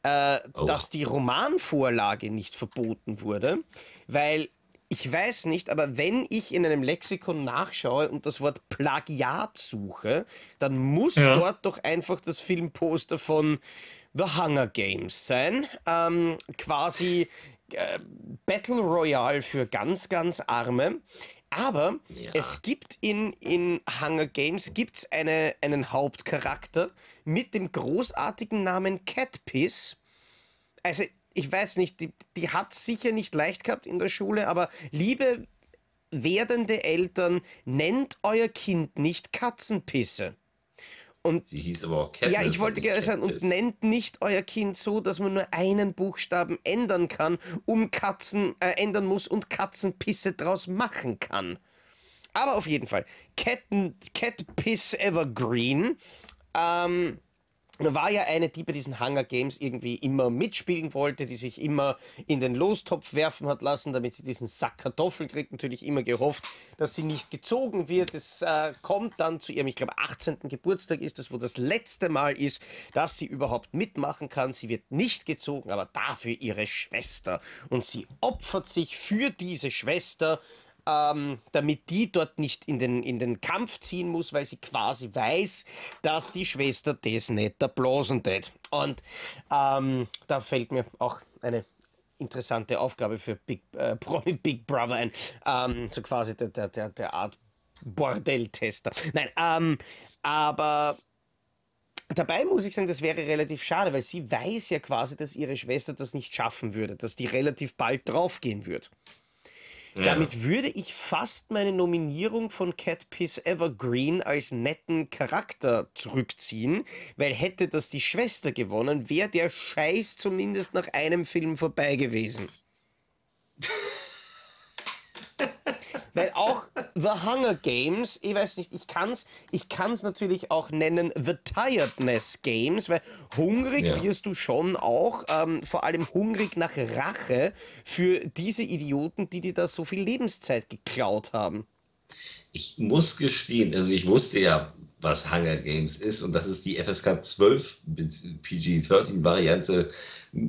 Äh, Oh. Dass die Romanvorlage nicht verboten wurde. Weil ich weiß nicht, aber wenn ich in einem Lexikon nachschaue und das Wort Plagiat suche, dann muss Ja. dort doch einfach das Filmposter von The Hunger Games sein. Ähm, quasi äh, Battle Royale für ganz, ganz Arme. Aber Ja. es gibt in, in Hunger Games gibt's eine, einen Hauptcharakter mit dem großartigen Namen Catpiss. Also, ich weiß nicht, die, die hat sicher nicht leicht gehabt in der Schule, aber liebe werdende Eltern, nennt euer Kind nicht Katzenpisse. Sie hieß aber auch Katniss. Ja, ich und wollte gerne sagen, und nennt nicht euer Kind so, dass man nur einen Buchstaben ändern kann, um Katzen äh, ändern muss und Katzenpisse draus machen kann. Aber auf jeden Fall, Cat, Cat Piss Evergreen ähm, war ja eine, die bei diesen Hunger Games irgendwie immer mitspielen wollte, die sich immer in den Lostopf werfen hat lassen, damit sie diesen Sack Kartoffeln kriegt. Natürlich immer gehofft, dass sie nicht gezogen wird. Es äh, kommt dann zu ihrem, ich glaube, 18. Geburtstag ist es, wo das letzte Mal ist, dass sie überhaupt mitmachen kann. Sie wird nicht gezogen, aber dafür ihre Schwester. Und sie opfert sich für diese Schwester ähm, damit die dort nicht in den, in den Kampf ziehen muss, weil sie quasi weiß, dass die Schwester das nicht erblasen tät. Und ähm, da fällt mir auch eine interessante Aufgabe für Big, äh, (laughs) Promi Big Brother ein. Ähm, so quasi der, der, der, der Art Bordelltester. Nein, ähm, aber Dabei muss ich sagen, das wäre relativ schade, weil sie weiß ja quasi, dass ihre Schwester das nicht schaffen würde, dass die relativ bald draufgehen wird. Ja. Damit würde ich fast meine Nominierung von Cat Piss Evergreen als netten Charakter zurückziehen, weil hätte das die Schwester gewonnen, wäre der Scheiß zumindest nach einem Film vorbei gewesen. (laughs) Weil auch The Hunger Games, ich weiß nicht, ich kann's, ich kann's natürlich auch nennen The Tiredness Games, weil hungrig Ja. wirst du schon auch, ähm, vor allem hungrig nach Rache für diese Idioten, die dir da so viel Lebenszeit geklaut haben. Ich muss gestehen, also ich wusste ja, was Hunger Games ist und das ist die FSK 12 PG-13 Variante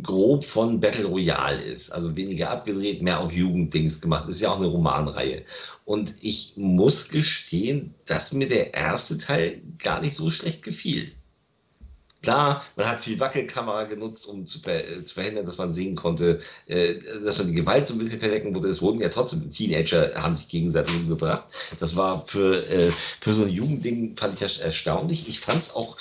grob von Battle Royale ist. Also weniger abgedreht, mehr auf Jugenddings gemacht. Ist ja auch eine Romanreihe. Und ich muss gestehen, dass mir der erste Teil gar nicht so schlecht gefiel. Klar, man hat viel Wackelkamera genutzt, um zu, ver äh, zu verhindern, dass man sehen konnte, äh, dass man die Gewalt so ein bisschen verdecken wurde. Es wurden ja trotzdem Teenager, haben sich gegenseitig umgebracht. Das war für, äh, für so ein Jugendding, fand ich das erstaunlich. Ich fand es auch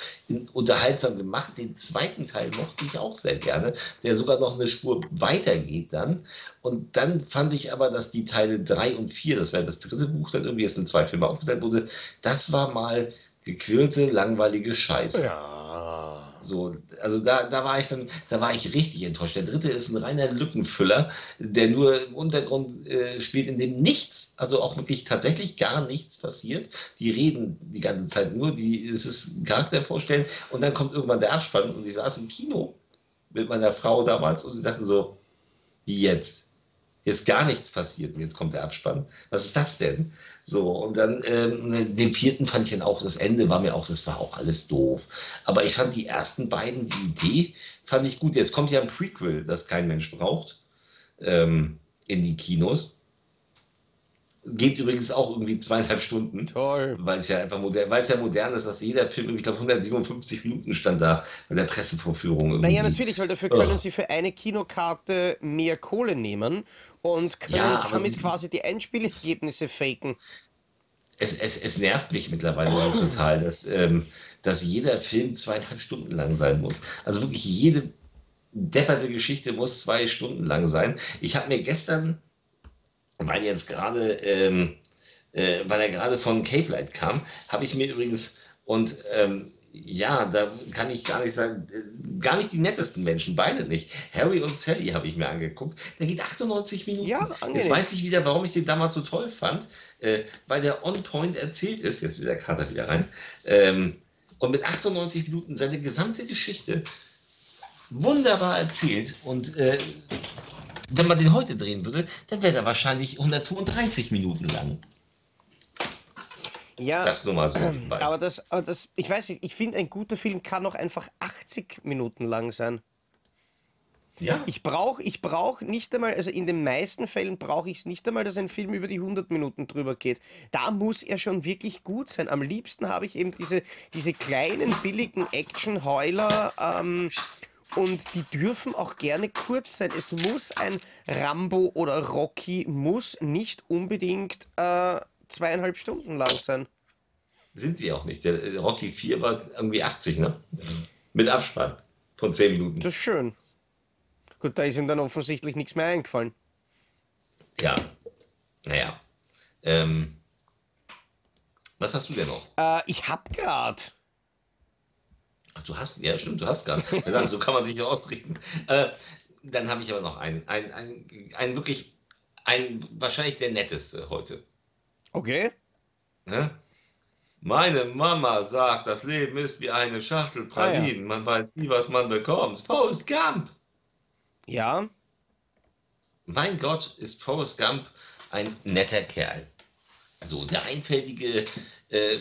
unterhaltsam gemacht. Den zweiten Teil mochte ich auch sehr gerne, der sogar noch eine Spur weitergeht dann. Und dann fand ich aber, dass die Teile 3 und 4, das wäre das dritte Buch, dann irgendwie jetzt in zwei Filme aufgeteilt wurde, das war mal gequirlte, langweilige Scheiße. Ja. So, also da, da war ich dann, da war ich richtig enttäuscht. Der dritte ist ein reiner Lückenfüller, der nur im Untergrund äh, spielt, in dem nichts, also auch wirklich tatsächlich gar nichts passiert. Die reden die ganze Zeit nur, die, es ist Charakter vorstellen und dann kommt irgendwann der Abspann und ich saß im Kino mit meiner Frau damals und sie sagten so, wie jetzt? Hier ist gar nichts passiert und jetzt kommt der Abspann. Was ist das denn? So, und dann ähm, den vierten fand ich dann auch, das Ende war mir auch, das war auch alles doof. Aber ich fand die ersten beiden, die Idee fand ich gut. Jetzt kommt ja ein Prequel, das kein Mensch braucht, ähm, in die Kinos. Geht übrigens auch irgendwie zweieinhalb Stunden. Toll. Weil es ja einfach modern, weil es ja modern ist, dass jeder Film, ich glaube, 157 Minuten stand da bei der Pressevorführung. Irgendwie. Naja, natürlich, weil dafür können Oh. sie für eine Kinokarte mehr Kohle nehmen und können Ja, damit die- quasi die Einspielergebnisse faken. Es, es, es nervt mich mittlerweile so total, (laughs) dass, ähm, dass jeder Film zweieinhalb Stunden lang sein muss. Also wirklich jede depperte Geschichte muss zwei Stunden lang sein. Ich habe mir gestern, weil jetzt gerade, ähm, äh, weil er gerade von Cape Light kam, habe ich mir übrigens und ähm, ja, da kann ich gar nicht sagen, äh, gar nicht die nettesten Menschen, beide nicht. Harry und Sally habe ich mir angeguckt. Der geht 98 Minuten. Ja, Jetzt weiß ich wieder, warum ich den damals so toll fand, äh, weil der on point erzählt ist. Jetzt wieder der Kater wieder rein. Ähm, und mit 98 Minuten seine gesamte Geschichte wunderbar erzählt. Und äh, wenn man den heute drehen würde, dann wäre er wahrscheinlich 135 Minuten lang. Ja, Das nur mal so nebenbei. aber das, aber das, ich weiß nicht, ich finde, ein guter Film kann auch einfach 80 Minuten lang sein. Ja, Ich brauche ich brauch nicht einmal, also in den meisten Fällen brauche ich es nicht einmal, dass ein Film über die 100 Minuten drüber geht. Da muss er schon wirklich gut sein. Am liebsten habe ich eben diese, diese kleinen, billigen Action-Heuler ähm, und die dürfen auch gerne kurz sein. Es muss ein Rambo oder Rocky, muss nicht unbedingt äh, zweieinhalb Stunden lang sein. sind sie auch nicht. Der äh, Rocky 4 war irgendwie 80, ne? Mit Abspann von 10 Minuten. Das ist schön. Gut, da ist ihm dann offensichtlich nichts mehr eingefallen. Ja, naja. Ähm, was hast du denn noch? Äh, ich hab grad. Ach, du hast, ja, stimmt, du hast gar nicht. Ja, so kann man sich ja ausrichten. Äh, dann habe ich aber noch einen, ein, ein, ein wirklich, ein, wahrscheinlich der netteste heute. Okay. Ne? Meine Mama sagt, das Leben ist wie eine Schachtel Pralinen. Man weiß nie, was man bekommt. Forrest Gump. Ja. Mein Gott, ist Forrest Gump ein netter Kerl. Also der einfältige, äh,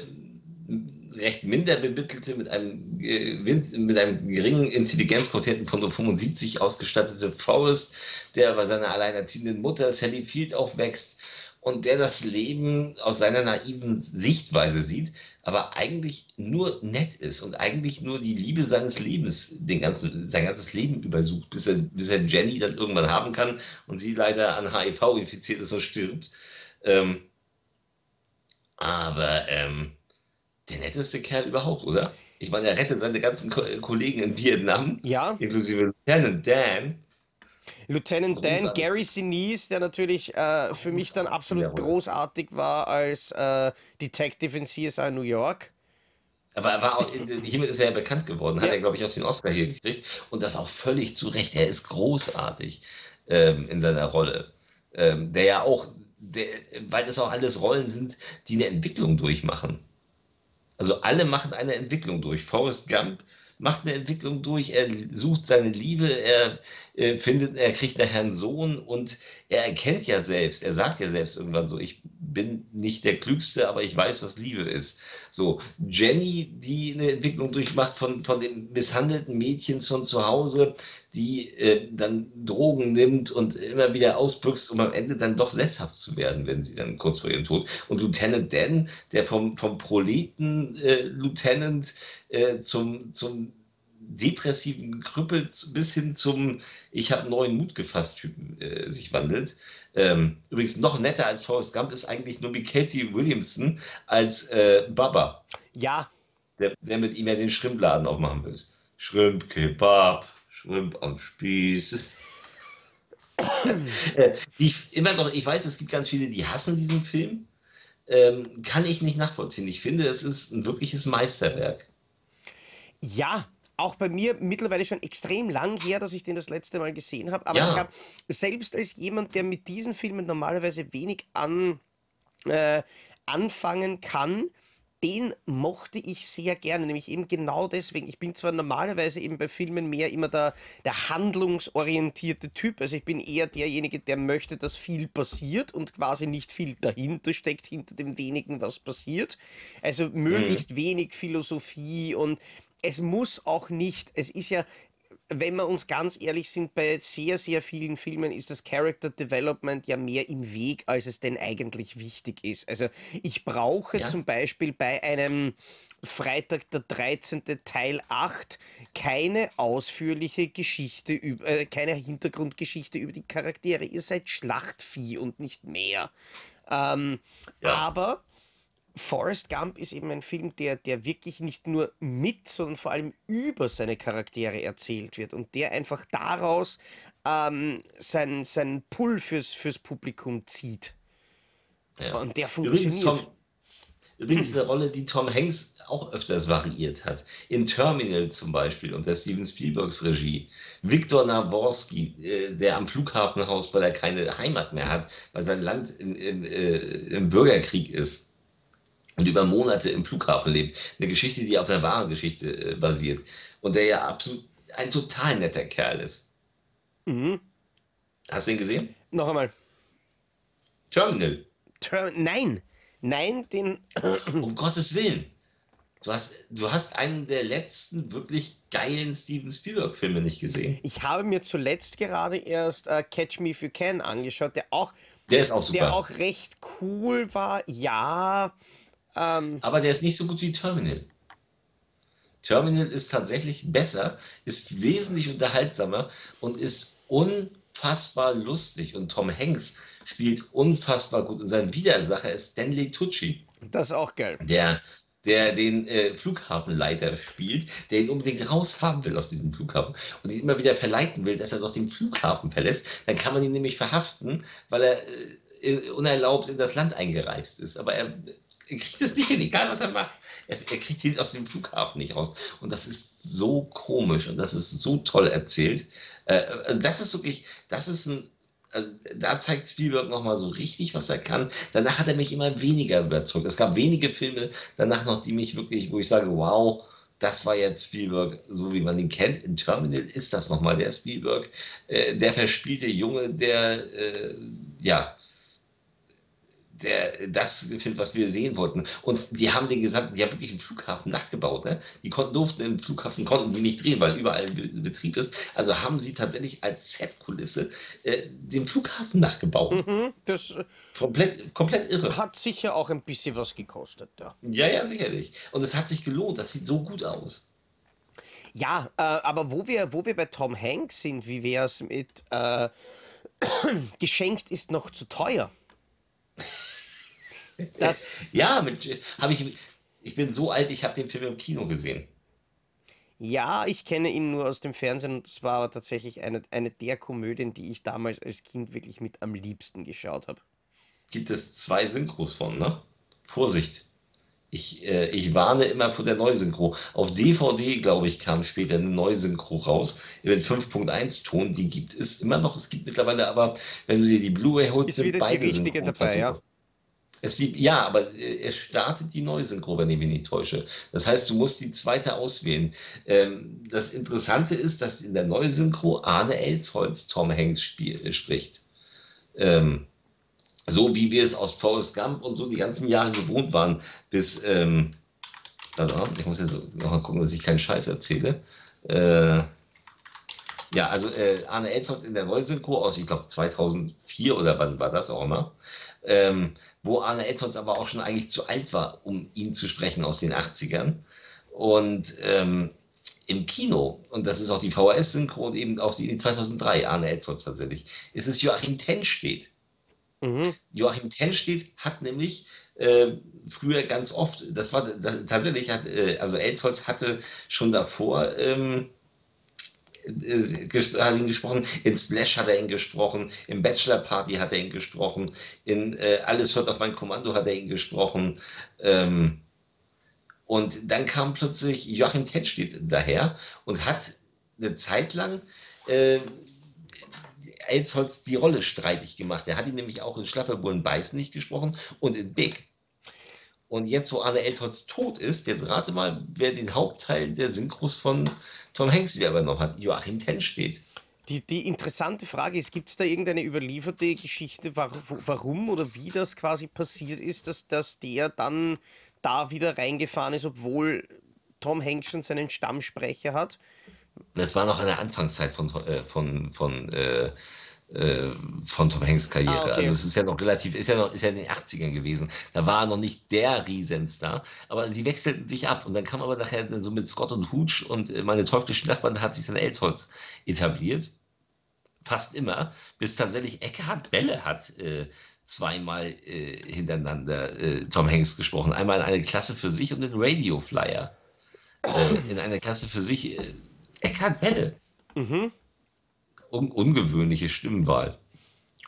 recht minder bemittelte, mit einem, äh, mit einem geringen Intelligenzquotienten von nur 75 ausgestattete Forrest, der bei seiner alleinerziehenden Mutter Sally Field aufwächst und der das Leben aus seiner naiven Sichtweise sieht, aber eigentlich nur nett ist und eigentlich nur die Liebe seines Lebens den ganzen, sein ganzes Leben übersucht, bis er, bis er Jenny dann irgendwann haben kann und sie leider an HIV infiziert ist und stirbt. Ähm, aber ähm, der netteste Kerl überhaupt, oder? Ich meine, er rettet seine ganzen Ko Kollegen in Vietnam, Ja. inklusive Lieutenant Dan. Lieutenant Dan, Großartig. Gary Sinise, der natürlich äh, für mich dann absolut großartig war als äh, Detective in CSI New York. Aber er war auch, hiermit ist er ja bekannt geworden, hat Ja. er, glaube ich, auch den Oscar hier gekriegt. Und das auch völlig zu Recht. Er ist großartig ähm, in seiner Rolle. Ähm, der ja auch, der, weil das auch alles Rollen sind, die eine Entwicklung durchmachen. Also alle machen eine Entwicklung durch. Forrest Gump macht eine Entwicklung durch, er sucht seine Liebe, er äh, findet, er kriegt nachher einen Sohn und er erkennt ja selbst, er sagt ja selbst irgendwann so, ich bin nicht der Klügste, aber ich weiß, was Liebe ist. So, Jenny, die eine Entwicklung durchmacht von, von dem misshandelten Mädchen von zu Hause, die äh, dann Drogen nimmt und immer wieder ausbüchst, um am Ende dann doch sesshaft zu werden, wenn sie dann kurz vor ihrem Tod. Und Lieutenant Dan, der vom, vom Proleten-Lieutenant äh, zum, zum depressiven Krüppel bis hin zum Ich habe neuen Mut gefasst Typen äh, sich wandelt. Ähm, übrigens noch netter als Forrest Gump ist eigentlich nur Katie Williamson als äh, Baba, Ja, der, der mit ihm ja den Schrimpladen aufmachen will. Shrimp Kebab, Shrimp am Spieß. (laughs) äh, ich immer noch, ich weiß, es gibt ganz viele, die hassen diesen Film. Ähm, kann ich nicht nachvollziehen. Ich finde, es ist ein wirkliches Meisterwerk. ja. Auch bei mir mittlerweile schon extrem lang her, dass ich den das letzte Mal gesehen habe. Aber Ja. ich habe selbst als jemand, der mit diesen Filmen normalerweise wenig an, äh, anfangen kann, den mochte ich sehr gerne, nämlich eben genau deswegen. Ich bin zwar normalerweise eben bei Filmen mehr immer der, der handlungsorientierte Typ, also ich bin eher derjenige, der möchte, dass viel passiert und quasi nicht viel dahinter steckt, hinter dem wenigen, was passiert. Also möglichst mhm. wenig Philosophie und es muss auch nicht, es ist ja, wenn wir uns ganz ehrlich sind, bei sehr, sehr vielen Filmen ist das Character Development ja mehr im Weg, als es denn eigentlich wichtig ist. Also ich brauche ja. zum Beispiel bei einem Freitag der 13. Teil 8 keine ausführliche Geschichte, äh, keine Hintergrundgeschichte über die Charaktere. Ihr seid Schlachtvieh und nicht mehr. Ähm, ja. Aber Forrest Gump ist eben ein Film, der, der wirklich nicht nur mit, sondern vor allem über seine Charaktere erzählt wird und der einfach daraus ähm, seinen sein Pull fürs, fürs Publikum zieht. Ja. Und der funktioniert. Übrigens, Tom, übrigens eine Rolle, die Tom Hanks auch öfters variiert hat. In Terminal zum Beispiel unter Steven Spielbergs Regie. Viktor Naborski, äh, der am Flughafen haust, weil er keine Heimat mehr hat, weil sein Land im, im, äh, im Bürgerkrieg ist und über Monate im Flughafen lebt. Eine Geschichte, die auf der wahren Geschichte äh, basiert. Und der ja absolut ein total netter Kerl ist. Mhm. Hast du ihn gesehen? Noch einmal. Terminal. Ter nein, nein, den. um Gottes Willen. Du hast, du hast einen der letzten wirklich geilen Steven Spielberg-Filme nicht gesehen. Ich habe mir zuletzt gerade erst uh, Catch Me If You Can angeschaut, der auch. Der ist auch super. Der auch recht cool war. Ja, ähm, Aber der ist nicht so gut wie Terminal. Terminal ist tatsächlich besser, ist wesentlich unterhaltsamer und ist unfassbar lustig. Und Tom Hanks spielt unfassbar gut. Und sein Widersacher ist Stanley Tucci. Das ist auch geil. Der, der den äh, Flughafenleiter spielt, der ihn unbedingt raushaben will aus diesem Flughafen und ihn immer wieder verleiten will, dass er doch den Flughafen verlässt. Dann kann man ihn nämlich verhaften, weil er äh, unerlaubt in das Land eingereist ist. Aber er er kriegt es nicht hin, egal was er macht. Er, er kriegt ihn aus dem Flughafen nicht raus. Und das ist so komisch und das ist so toll erzählt. Äh, also das ist wirklich, das ist ein, also da zeigt Spielberg nochmal so richtig, was er kann. Danach hat er mich immer weniger überzeugt. Es gab wenige Filme danach noch, die mich wirklich, wo ich sage, wow, das war jetzt Spielberg, so wie man ihn kennt. In Terminal ist das nochmal der Spielberg, äh, der verspielte Junge, der, äh, ja, der, das findet, was wir sehen wollten. Und die haben den gesamten, die haben wirklich einen Flughafen nachgebaut. Ne? Die konnten, durften im Flughafen, konnten die nicht drehen, weil überall Betrieb ist. Also haben sie tatsächlich als Set-Kulisse äh, den Flughafen nachgebaut. Mhm, das komplett, komplett irre. Hat sicher auch ein bisschen was gekostet, ja. Ja, ja, sicherlich. Und es hat sich gelohnt. Das sieht so gut aus. Ja, äh, aber wo wir, wo wir bei Tom Hanks sind, wie wäre es mit äh, (clears throat) geschenkt ist noch zu teuer? Das (laughs) ja, habe ich. Ich bin so alt, ich habe den Film im Kino gesehen. Ja, ich kenne ihn nur aus dem Fernsehen und es war aber tatsächlich eine, eine der Komödien, die ich damals als Kind wirklich mit am liebsten geschaut habe. Gibt es zwei Synchros von, ne? Vorsicht. Ich, äh, ich warne immer vor der Neusynchro. Auf DVD, glaube ich, kam später eine Neusynchro raus. Mit 5.1 Ton, die gibt es immer noch. Es gibt mittlerweile aber, wenn du dir die Blu-ray holst, ist wieder beide die richtige dabei, ja. Lieb, ja, aber äh, es startet die Neusynchro, wenn ich mich nicht täusche. Das heißt, du musst die zweite auswählen. Ähm, das Interessante ist, dass in der Neusynchro Arne Elsholz Tom Hanks spiel, äh, spricht. Ähm, so wie wir es aus Forrest Gump und so die ganzen Jahre gewohnt waren, bis, ähm, ich muss jetzt noch mal gucken, dass ich keinen Scheiß erzähle. Äh, ja, also äh, Arne Elsholz in der Neusynchro aus, ich glaube 2004 oder wann war das auch immer ähm, wo Arne Edwards aber auch schon eigentlich zu alt war, um ihn zu sprechen aus den 80ern. Und ähm, im Kino, und das ist auch die VHS-Synchro und eben auch die, 2003, Arne Edwards tatsächlich, ist es Joachim Tenstedt. Mhm. Joachim Tenstedt hat nämlich äh, früher ganz oft, das war das, tatsächlich, hat, äh, also Elsholz hatte schon davor ähm, äh, hat ihn gesprochen, in Splash hat er ihn gesprochen, im Bachelor Party hat er ihn gesprochen, in äh, Alles hört auf mein Kommando hat er ihn gesprochen. Ähm, und dann kam plötzlich Joachim Tennstedt daher und hat eine Zeit lang äh, Elsholz die Rolle streitig gemacht. Er hat ihn nämlich auch in Schlafferbullen Beißen nicht gesprochen und in Big. Und jetzt, wo Arne Elsholz tot ist, jetzt rate mal, wer den Hauptteil der Synchros von Tom Hanks wieder übernommen hat. Joachim Ten steht. Die, die interessante Frage ist, gibt es da irgendeine überlieferte Geschichte, warum oder wie das quasi passiert ist, dass, dass der dann da wieder reingefahren ist, obwohl Tom Hanks schon seinen Stammsprecher hat? Das war noch in der Anfangszeit von, äh, von, von äh, von Tom Hanks Karriere. Ah, okay. Also es ist ja noch relativ, ist ja noch, ist ja in den 80ern gewesen. Da war er noch nicht der Riesenstar, aber sie wechselten sich ab und dann kam aber nachher so mit Scott und Hooch und äh, meine teuflischen Nachbarn, da hat sich dann Elsholz etabliert. Fast immer, bis tatsächlich Eckhard Belle hat äh, zweimal äh, hintereinander äh, Tom Hanks gesprochen. Einmal in eine Klasse für sich und in Radio Flyer. Äh, in einer Klasse für sich. Eckhard Belle. Mhm un ungewöhnliche Stimmenwahl.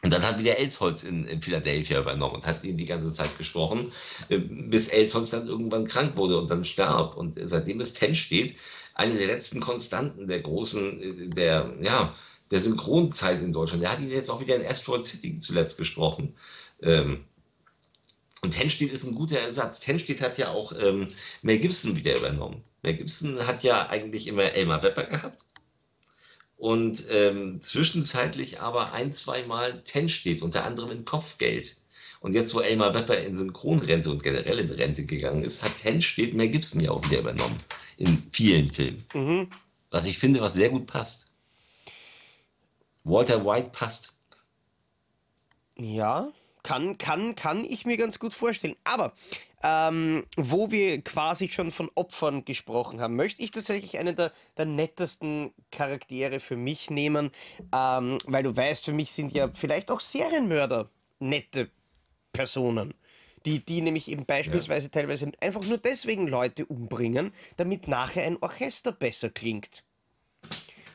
Und dann hat wieder Elsholz in, in, Philadelphia übernommen und hat ihn die ganze Zeit gesprochen, äh, bis Elsholz dann irgendwann krank wurde und dann starb. Und seitdem es Ten steht, eine der letzten Konstanten der großen, äh, der, ja, der Synchronzeit in Deutschland. Der hat ihn jetzt auch wieder in Asteroid City zuletzt gesprochen. Ähm, und Tenstedt ist ein guter Ersatz. Tenstedt hat ja auch ähm, Mel Gibson wieder übernommen. Mel Gibson hat ja eigentlich immer Elmar Wepper gehabt und ähm, zwischenzeitlich aber ein, zwei Mal Ten steht, unter anderem in Kopfgeld. Und jetzt, wo Elmar Wepper in Synchronrente und generell in Rente gegangen ist, hat Ten steht Mel Gibson ja auch wieder übernommen. In vielen Filmen. Mhm. Was ich finde, was sehr gut passt. Walter White passt. Ja, kann, kann, kann ich mir ganz gut vorstellen. Aber ähm, wo wir quasi schon von Opfern gesprochen haben, möchte ich tatsächlich einen der, der nettesten Charaktere für mich nehmen, ähm, weil du weißt, für mich sind ja vielleicht auch Serienmörder nette Personen. Die, die nämlich eben beispielsweise ja. teilweise einfach nur deswegen Leute umbringen, damit nachher ein Orchester besser klingt.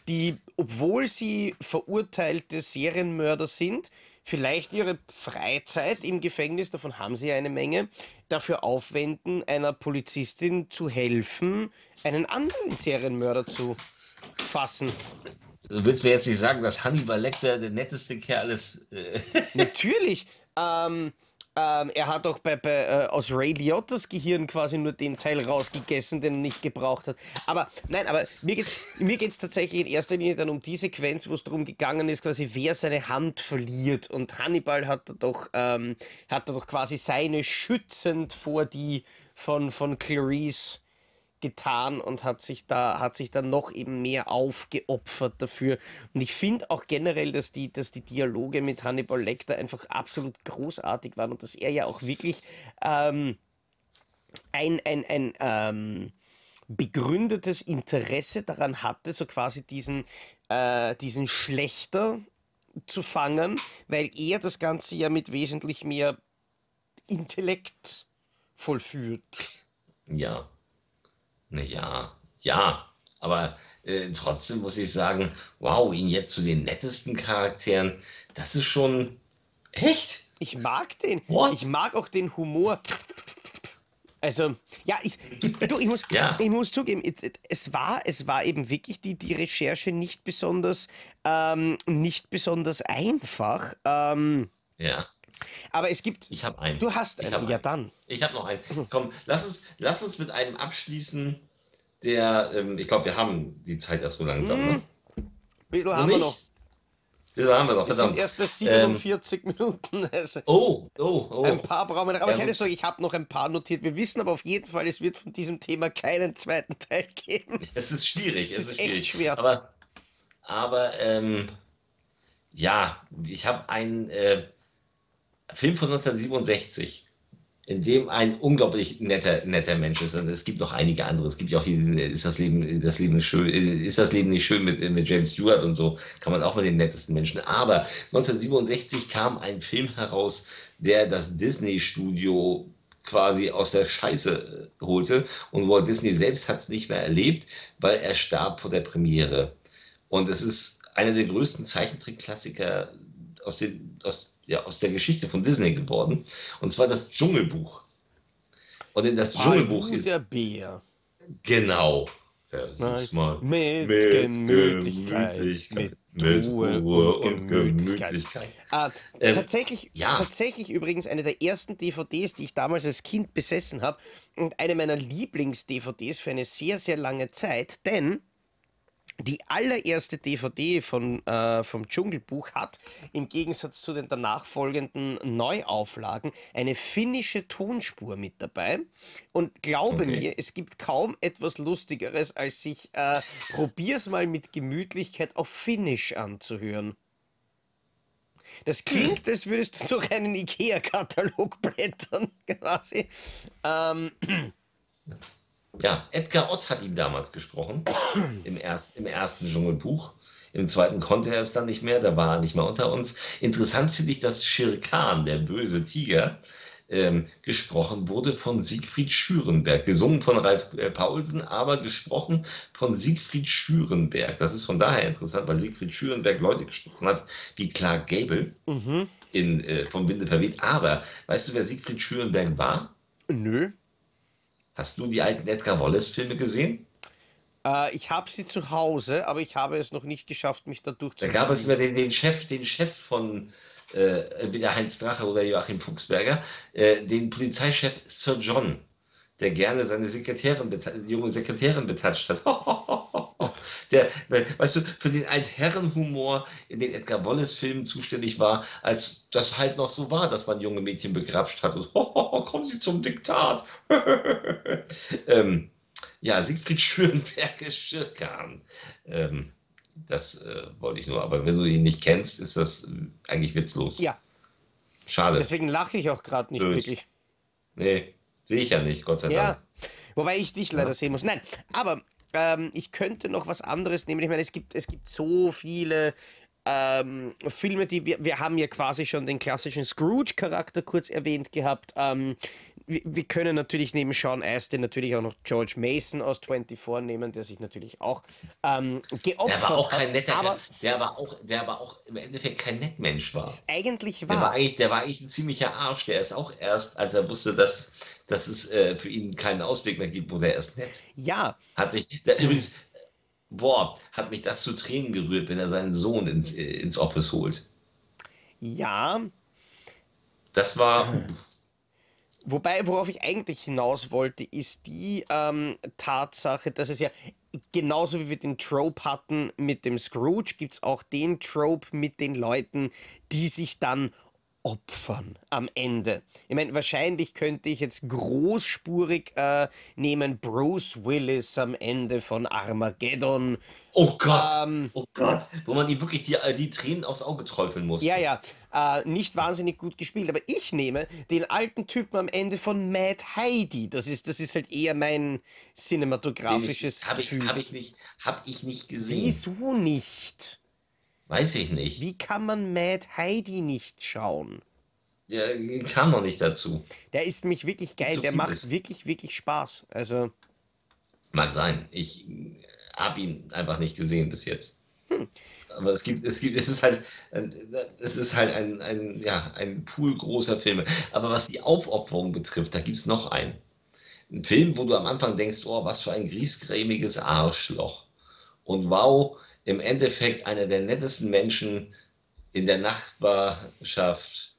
Die, obwohl sie verurteilte Serienmörder sind, vielleicht ihre Freizeit im Gefängnis, davon haben sie eine Menge, dafür aufwenden, einer Polizistin zu helfen, einen anderen Serienmörder zu fassen. Du willst mir jetzt nicht sagen, dass Hannibal Lecter der netteste Kerl ist? Natürlich. Ähm, ähm, er hat auch bei, bei äh, aus Ray Liotta's Gehirn quasi nur den Teil rausgegessen, den er nicht gebraucht hat. Aber nein, aber mir geht's, mir geht's tatsächlich in erster Linie dann um die Sequenz, wo es darum gegangen ist, quasi wer seine Hand verliert. Und Hannibal hat doch, ähm, hat doch quasi seine schützend vor die von, von Clarice getan und hat sich da, hat sich dann noch eben mehr aufgeopfert dafür. Und ich finde auch generell, dass die, dass die Dialoge mit Hannibal Lecter einfach absolut großartig waren und dass er ja auch wirklich ähm, ein, ein, ein ähm, begründetes Interesse daran hatte, so quasi diesen, äh, diesen Schlechter zu fangen, weil er das Ganze ja mit wesentlich mehr Intellekt vollführt. Ja, naja, ja. Aber äh, trotzdem muss ich sagen, wow, ihn jetzt zu den nettesten Charakteren, das ist schon echt. Ich mag den. What? Ich mag auch den Humor. Also, ja, ich, du, ich, muss, ja. ich muss zugeben, es war, es war eben wirklich die, die Recherche nicht besonders, ähm, nicht besonders einfach. Ähm, ja. Aber es gibt. Ich habe einen. Du hast einen. einen. Ja, dann. Ich habe noch einen. Komm, lass uns, lass uns mit einem abschließen, der. Ähm, ich glaube, wir haben die Zeit erst so langsam. Ne? Hm. Bisschen haben wir noch. Bisschen haben wir noch, verdammt. Wir sind erst bei 47 ähm, Minuten. (laughs) Also oh, oh, oh. Ein paar brauchen wir noch. Aber ja, keine Sorge, ich habe noch ein paar notiert. Wir wissen aber auf jeden Fall, es wird von diesem Thema keinen zweiten Teil geben. (laughs) Es ist schwierig. Es, es ist, ist schwierig. echt schwer. Aber, aber ähm, ja, ich habe einen. Äh, Film von 1967, in dem ein unglaublich netter, netter Mensch ist. Und es gibt noch einige andere. Es gibt ja auch hier, ist das Leben, das Leben schön, ist das Leben nicht schön mit, mit James Stewart und so, kann man auch mit den nettesten Menschen. Aber 1967 kam ein Film heraus, der das Disney-Studio quasi aus der Scheiße holte. Und Walt Disney selbst hat es nicht mehr erlebt, weil er starb vor der Premiere. Und es ist einer der größten Zeichentrickklassiker aus den, aus ja, aus der Geschichte von Disney geworden. Und zwar das Dschungelbuch. Und in das Dschungelbuch ist. der Bär. Genau. Versuch's mal. Mit, Mit Gemütlichkeit, Gemütlichkeit, mit mit Ruhe, Ruhe und Gemütlichkeit. Gemütlichkeit. Äh, Ähm, tatsächlich, ja. tatsächlich übrigens eine der ersten DVDs, die ich damals als Kind besessen habe und eine meiner Lieblings-DVDs für eine sehr, sehr lange Zeit, denn die allererste DVD von, äh, vom Dschungelbuch hat im Gegensatz zu den danach folgenden Neuauflagen eine finnische Tonspur mit dabei. Und glaube Okay. mir, es gibt kaum etwas Lustigeres, als sich äh, Probier's mal mit Gemütlichkeit auf Finnisch anzuhören. Das klingt, als würdest du durch einen IKEA-Katalog blättern, (laughs) quasi. Ähm, (clears throat) Ja, Edgar Ott hat ihn damals gesprochen, (coughs) im, erst, im ersten Dschungelbuch. Im zweiten konnte er es dann nicht mehr, da war er nicht mehr unter uns. Interessant finde ich, dass Shere Khan, der böse Tiger, ähm, gesprochen wurde von Siegfried Schürenberg. Gesungen von Ralf äh, Paulsen, aber gesprochen von Siegfried Schürenberg. Das ist von daher interessant, weil Siegfried Schürenberg Leute gesprochen hat wie Clark Gable mhm. in, äh, vom Winde verweht. Aber weißt du, wer Siegfried Schürenberg war? Nö. Hast du die alten Edgar Wallace-Filme gesehen? Äh, ich habe sie zu Hause, aber ich habe es noch nicht geschafft, mich da Da durchzusetzen. gab es immer den, den Chef, den Chef von äh, entweder Heinz Drache oder Joachim Fuchsberger, äh, den Polizeichef Sir John, der gerne seine Sekretärin, junge Sekretärin betatscht hat. (laughs) der, weißt du, für den Altherrenhumor in den Edgar Wallace-Filmen zuständig war, als das halt noch so war, dass man junge Mädchen begrapscht hat und (laughs) kommen Sie zum Diktat. (laughs) ähm, ja, Siegfried Schönberg ist Schirkan. Ähm, das äh, wollte ich nur, aber wenn du ihn nicht kennst, ist das äh, eigentlich witzlos. Ja, Schade. deswegen lache ich auch gerade nicht Blöd. wirklich. Nee, sehe ich ja nicht, Gott sei Ja, Dank. wobei ich dich leider sehen muss. Nein, aber ähm, ich könnte noch was anderes nehmen. Ich meine, es gibt, es gibt so viele ähm, Filme, die wir, wir haben ja quasi schon den klassischen Scrooge-Charakter kurz erwähnt gehabt. Ähm, wir, können natürlich neben Sean Astin natürlich auch noch George Mason aus 24 nehmen, der sich natürlich auch ähm, geopfert Der war auch kein hat. netter, aber der war auch, der aber auch im Endeffekt kein Nettmensch war. eigentlich Der war, war. eigentlich, der war eigentlich ein ziemlicher Arsch. Der ist auch erst, als er wusste, dass, dass es äh, für ihn keinen Ausweg mehr gibt, wurde er erst nett. Ja, Hat sich, der, übrigens, boah, hat mich das zu Tränen gerührt, wenn er seinen Sohn ins, äh, ins Office holt. ja. Das war, Wobei, worauf ich eigentlich hinaus wollte, ist die ähm, Tatsache, dass es ja genauso wie wir den Trope hatten mit dem Scrooge, gibt es auch den Trope mit den Leuten, die sich dann opfern am Ende. Ich meine, wahrscheinlich könnte ich jetzt großspurig äh, nehmen Bruce Willis am Ende von Armageddon. oh Gott, Ähm, oh Gott, wo man ihm wirklich die, äh, die Tränen aufs Auge träufeln muss. Ja, ja, äh, nicht wahnsinnig gut gespielt, aber ich nehme den alten Typen am Ende von Mad Heidi. Das ist, das ist halt eher mein cinematografisches Habe ich, Gefühl. hab ich, nicht, hab ich nicht gesehen. Wieso nicht? Weiß ich nicht. Wie kann man Mad Heidi nicht schauen? Der kam noch nicht dazu. Der ist nämlich wirklich geil, So der macht ist. wirklich, wirklich Spaß. Also, Mag sein. Ich habe ihn einfach nicht gesehen bis jetzt. Hm. Aber es gibt, es gibt, es ist halt, es ist halt ein, ein, ja, ein Pool großer Filme. Aber was die Aufopferung betrifft, da gibt es noch einen. Ein Film, wo du am Anfang denkst, oh, was für ein griesgrämiges Arschloch. Und wow, im Endeffekt einer der nettesten Menschen in der Nachbarschaft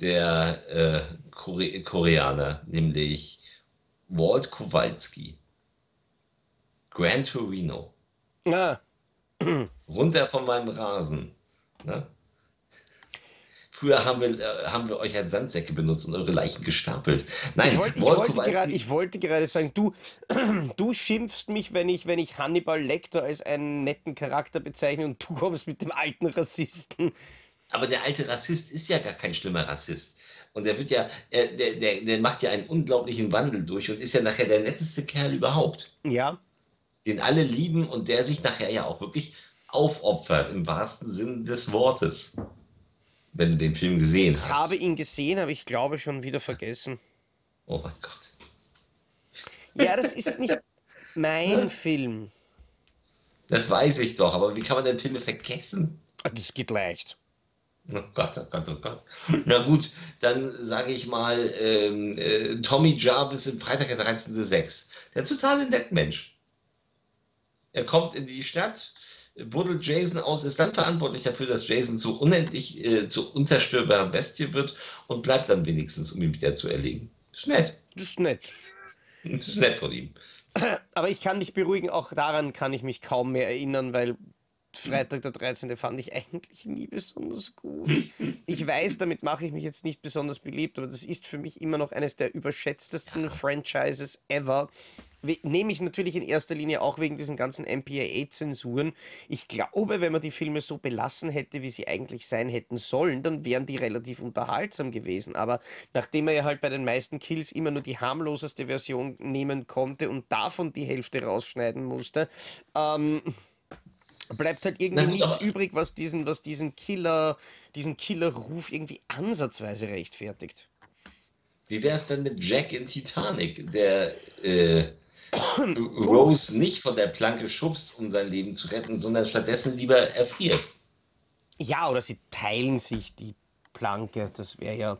der äh, Kore Koreaner, nämlich Walt Kowalski. Gran Torino. ah, Runter von meinem Rasen. Ne? Früher haben wir, äh, haben wir euch als Sandsäcke benutzt und eure Leichen gestapelt. Nein, ich, wollte, ich, wollte gerade, ich wollte gerade sagen, du, (clears throat) du schimpfst mich, wenn ich, wenn ich Hannibal Lecter als einen netten Charakter bezeichne und du kommst mit dem alten Rassisten. Aber der alte Rassist ist ja gar kein schlimmer Rassist. Und der wird ja, äh, der, der, der macht ja einen unglaublichen Wandel durch und ist ja nachher der netteste Kerl überhaupt. Ja, Den alle lieben und der sich nachher ja auch wirklich aufopfert, im wahrsten Sinn des Wortes. Wenn du den Film gesehen ich hast. habe ihn gesehen, aber ich glaube schon wieder vergessen. oh mein Gott. Ja, das ist nicht mein (laughs) Film. Das weiß ich doch, aber wie kann man denn Filme vergessen? Ah, Das geht leicht. Oh Gott, oh Gott, oh Gott. Na gut, dann sage ich mal ähm, äh, Tommy Jarvis in Freitag der 13.06. Der totale Nettmensch. Er kommt in die Stadt, buddelt Jason aus, ist dann verantwortlich dafür, dass Jason zu unendlich, äh, zu unzerstörbaren Bestie wird und bleibt dann wenigstens, um ihn wieder zu erlegen. Ist nett. Das ist nett. Das ist nett von ihm. Aber ich kann dich beruhigen, auch daran kann ich mich kaum mehr erinnern, weil Freitag der 13. fand ich eigentlich nie besonders gut. Ich weiß, damit mache ich mich jetzt nicht besonders beliebt, aber das ist für mich immer noch eines der überschätztesten Franchises ever. Nehme ich natürlich in erster Linie auch wegen diesen ganzen MPAA-Zensuren. Ich glaube, wenn man die Filme so belassen hätte, wie sie eigentlich sein hätten sollen, dann wären die relativ unterhaltsam gewesen. Aber nachdem er ja halt bei den meisten Kills immer nur die harmloseste Version nehmen konnte und davon die Hälfte rausschneiden musste, ähm, bleibt halt irgendwie gut, nichts übrig, was diesen, was diesen Killer, diesen Killerruf irgendwie ansatzweise rechtfertigt. Wie wäre es denn mit Jack in Titanic, der äh, (coughs) Rose nicht von der Planke schubst, um sein Leben zu retten, sondern stattdessen lieber erfriert? Ja, oder sie teilen sich die Planke. Das wäre ja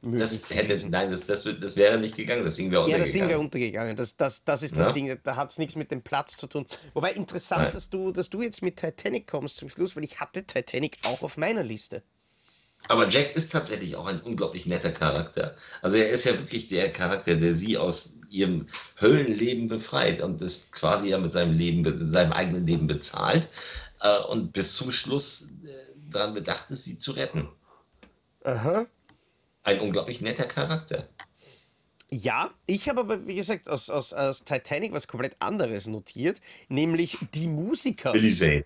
das hätte, nein, das, das, das wäre nicht gegangen, das Ding wäre untergegangen. Ja, das Ding wäre untergegangen. Das, das, das ist das ja. Ding, da hat es nichts mit dem Platz zu tun. Wobei interessant, dass du, dass du jetzt mit Titanic kommst zum Schluss, weil ich hatte Titanic auch auf meiner Liste. Aber Jack ist tatsächlich auch ein unglaublich netter Charakter. Also er ist ja wirklich der Charakter, der sie aus ihrem Höllenleben befreit und das quasi ja mit seinem Leben, seinem eigenen Leben bezahlt äh, und bis zum Schluss äh, daran bedacht ist, sie zu retten. Aha ein unglaublich netter Charakter. Ja, ich habe aber, wie gesagt, aus, aus, aus Titanic was komplett anderes notiert, nämlich die Musiker. Billy Zane.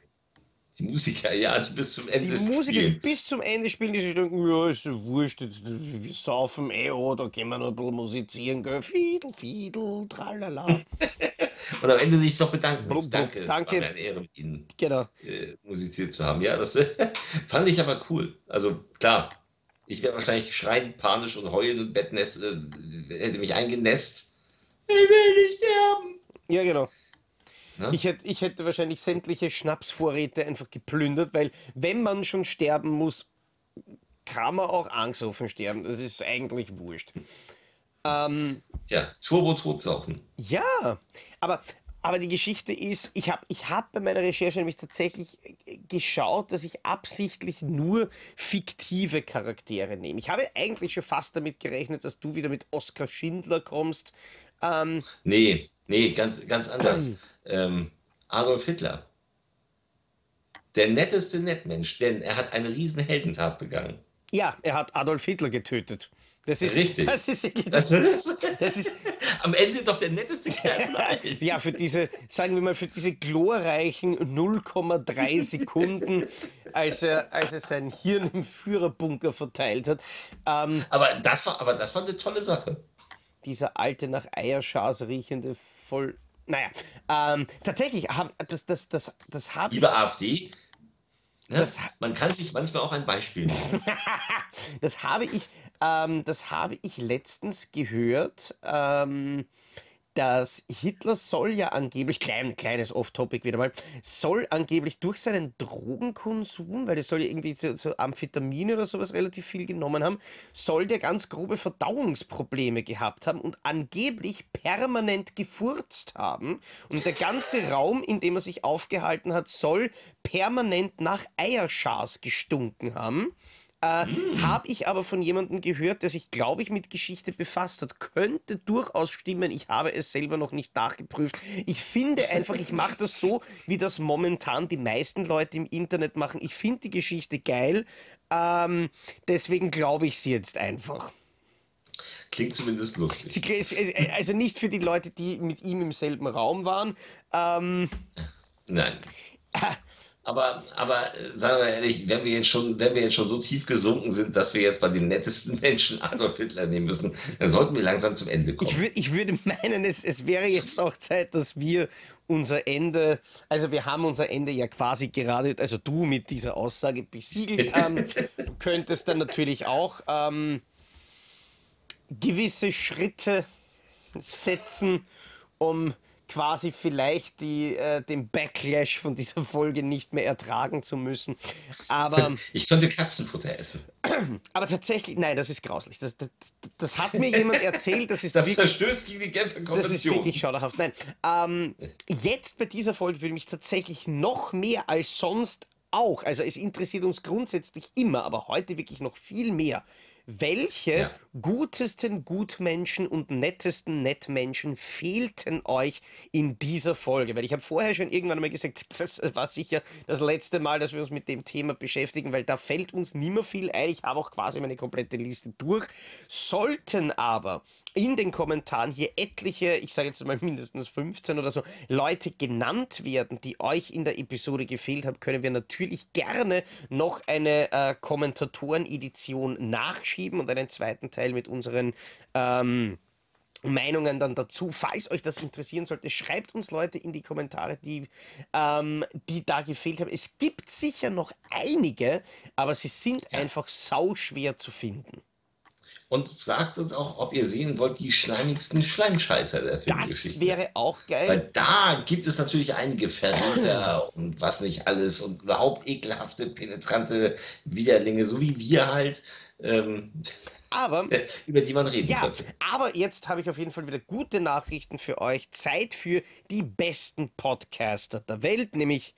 Die Musiker, ja, die bis zum Ende Die Musiker, spielen. die bis zum Ende spielen, die sich denken, ja, ist ja wurscht, jetzt, wir saufen eh, oder gehen wir noch ein bisschen musizieren, gell? Fiedel, Fiedel, tralala. (laughs) Und am Ende sich doch bedanken. Blub, blub, danke, danke. es war mir eine Ehre, mit Ihnen genau. äh, musiziert zu haben. Ja, das (laughs) fand ich aber cool. Also klar, ich wäre wahrscheinlich schreiend, panisch und heulend und Bettnässt, äh, hätte mich eingenässt. Ich will nicht sterben. Ja, genau. Ich hätte, ich hätte wahrscheinlich sämtliche Schnapsvorräte einfach geplündert, weil wenn man schon sterben muss, kann man auch angstoffen sterben. Das ist eigentlich wurscht. Ähm, ja, Turbo-Todsaufen. Ja, aber aber die Geschichte ist, ich habe ich hab bei meiner Recherche nämlich tatsächlich äh, geschaut, dass ich absichtlich nur fiktive Charaktere nehme. Ich habe eigentlich schon fast damit gerechnet, dass du wieder mit Oskar Schindler kommst. Ähm, nee, nee, ganz, ganz anders. ähm, Adolf Hitler. Der netteste Nettmensch, denn er hat eine riesen Heldentat begangen. Ja, er hat Adolf Hitler getötet. Das ist richtig. Das ist, das, das, das ist am Ende doch der netteste Kerl. (laughs) ja, für diese, sagen wir mal, für diese glorreichen 0,3 Sekunden, als er, als er sein Hirn im Führerbunker verteilt hat. Ähm, aber, das war, aber das war eine tolle Sache. Dieser alte, nach Eierschas riechende, voll. Naja, ähm, tatsächlich, das, das, das, das habe ich. Liebe AfD, Ne? Das, Man kann sich manchmal auch ein Beispiel nehmen. (laughs) das habe ich, ähm, das habe ich letztens gehört. Ähm, dass Hitler soll ja angeblich, klein, kleines Off-Topic wieder mal, soll angeblich durch seinen Drogenkonsum, weil der soll ja irgendwie so, so Amphetamine oder sowas relativ viel genommen haben, soll der ganz grobe Verdauungsprobleme gehabt haben und angeblich permanent gefurzt haben. Und der ganze Raum, in dem er sich aufgehalten hat, soll permanent nach Eierschas gestunken haben. Äh, mm. Habe ich aber von jemandem gehört, der sich, glaube ich, mit Geschichte befasst hat. Könnte durchaus stimmen. Ich habe es selber noch nicht nachgeprüft. Ich finde einfach, ich mache das so, wie das momentan die meisten Leute im Internet machen. Ich finde die Geschichte geil. Ähm, deswegen glaube ich sie jetzt einfach. Klingt zumindest lustig. Also nicht für die Leute, die mit ihm im selben Raum waren. Ähm, Nein. (laughs) Aber, aber äh, sagen wir ehrlich, wenn wir, jetzt schon, wenn wir jetzt schon so tief gesunken sind, dass wir jetzt bei den nettesten (laughs) Menschen Adolf Hitler nehmen müssen, dann sollten wir langsam zum Ende kommen. Ich, würd, ich würde meinen, es, es wäre jetzt auch Zeit, dass wir unser Ende, also wir haben unser Ende ja quasi gerade, also du mit dieser Aussage besiegelt, (laughs) ähm, du könntest dann natürlich auch ähm, gewisse Schritte setzen, um quasi vielleicht die, äh, den Backlash von dieser Folge nicht mehr ertragen zu müssen. Aber. (laughs) Ich könnte Katzenfutter essen. (clears throat) Aber tatsächlich, nein, das ist grauslich. Das, das, das hat mir jemand (laughs) erzählt. Das, ist das wirklich, verstößt gegen die Genfer das ist wirklich schauderhaft. Nein, ähm, jetzt bei dieser Folge würde mich tatsächlich noch mehr als sonst auch, also es interessiert uns grundsätzlich immer, aber heute wirklich noch viel mehr, welche Ja. gutesten Gutmenschen und nettesten Nettmenschen fehlten euch in dieser Folge? Weil ich habe vorher schon irgendwann mal gesagt, (laughs) das war sicher das letzte Mal, dass wir uns mit dem Thema beschäftigen, weil da fällt uns nicht mehr viel ein. Ich habe auch quasi meine komplette Liste durch. Sollten aber in den Kommentaren hier etliche, ich sage jetzt mal mindestens 15 oder so, Leute genannt werden, die euch in der Episode gefehlt haben, können wir natürlich gerne noch eine äh, Kommentatoren-Edition nachschieben und einen zweiten Teil mit unseren ähm, Meinungen dann dazu. Falls euch das interessieren sollte, schreibt uns Leute in die Kommentare, die, ähm, die da gefehlt haben. Es gibt sicher noch einige, aber sie sind einfach sauschwer zu finden. Und sagt uns auch, ob ihr sehen wollt, die schleimigsten Schleimscheißer der Das Filmgeschichte. wäre auch geil. Weil da gibt es natürlich einige Verräter (clears throat) und was nicht alles und überhaupt ekelhafte, penetrante Widerlinge, so wie wir halt, ähm, Aber (laughs) über die man reden Ja, könnte. aber jetzt habe ich auf jeden Fall wieder gute Nachrichten für euch. Zeit für die besten Podcaster der Welt, nämlich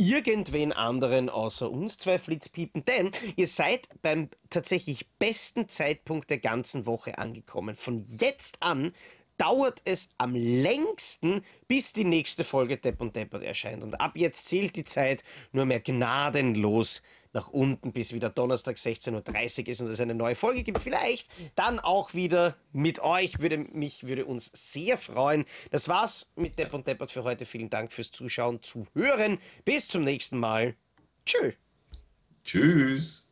irgendwen anderen außer uns zwei Flitzpiepen, denn ihr seid beim tatsächlich besten Zeitpunkt der ganzen Woche angekommen. Von jetzt an dauert es am längsten, bis die nächste Folge Depp und Deppert erscheint. Und ab jetzt zählt die Zeit nur mehr gnadenlos nach unten, bis wieder Donnerstag 16.30 Uhr ist und es eine neue Folge gibt. Vielleicht dann auch wieder mit euch. Würde mich, würde uns sehr freuen. Das war's mit Depp und Deppert für heute. Vielen Dank fürs Zuschauen, Zuhören. Bis zum nächsten Mal. Tschö. Tschüss.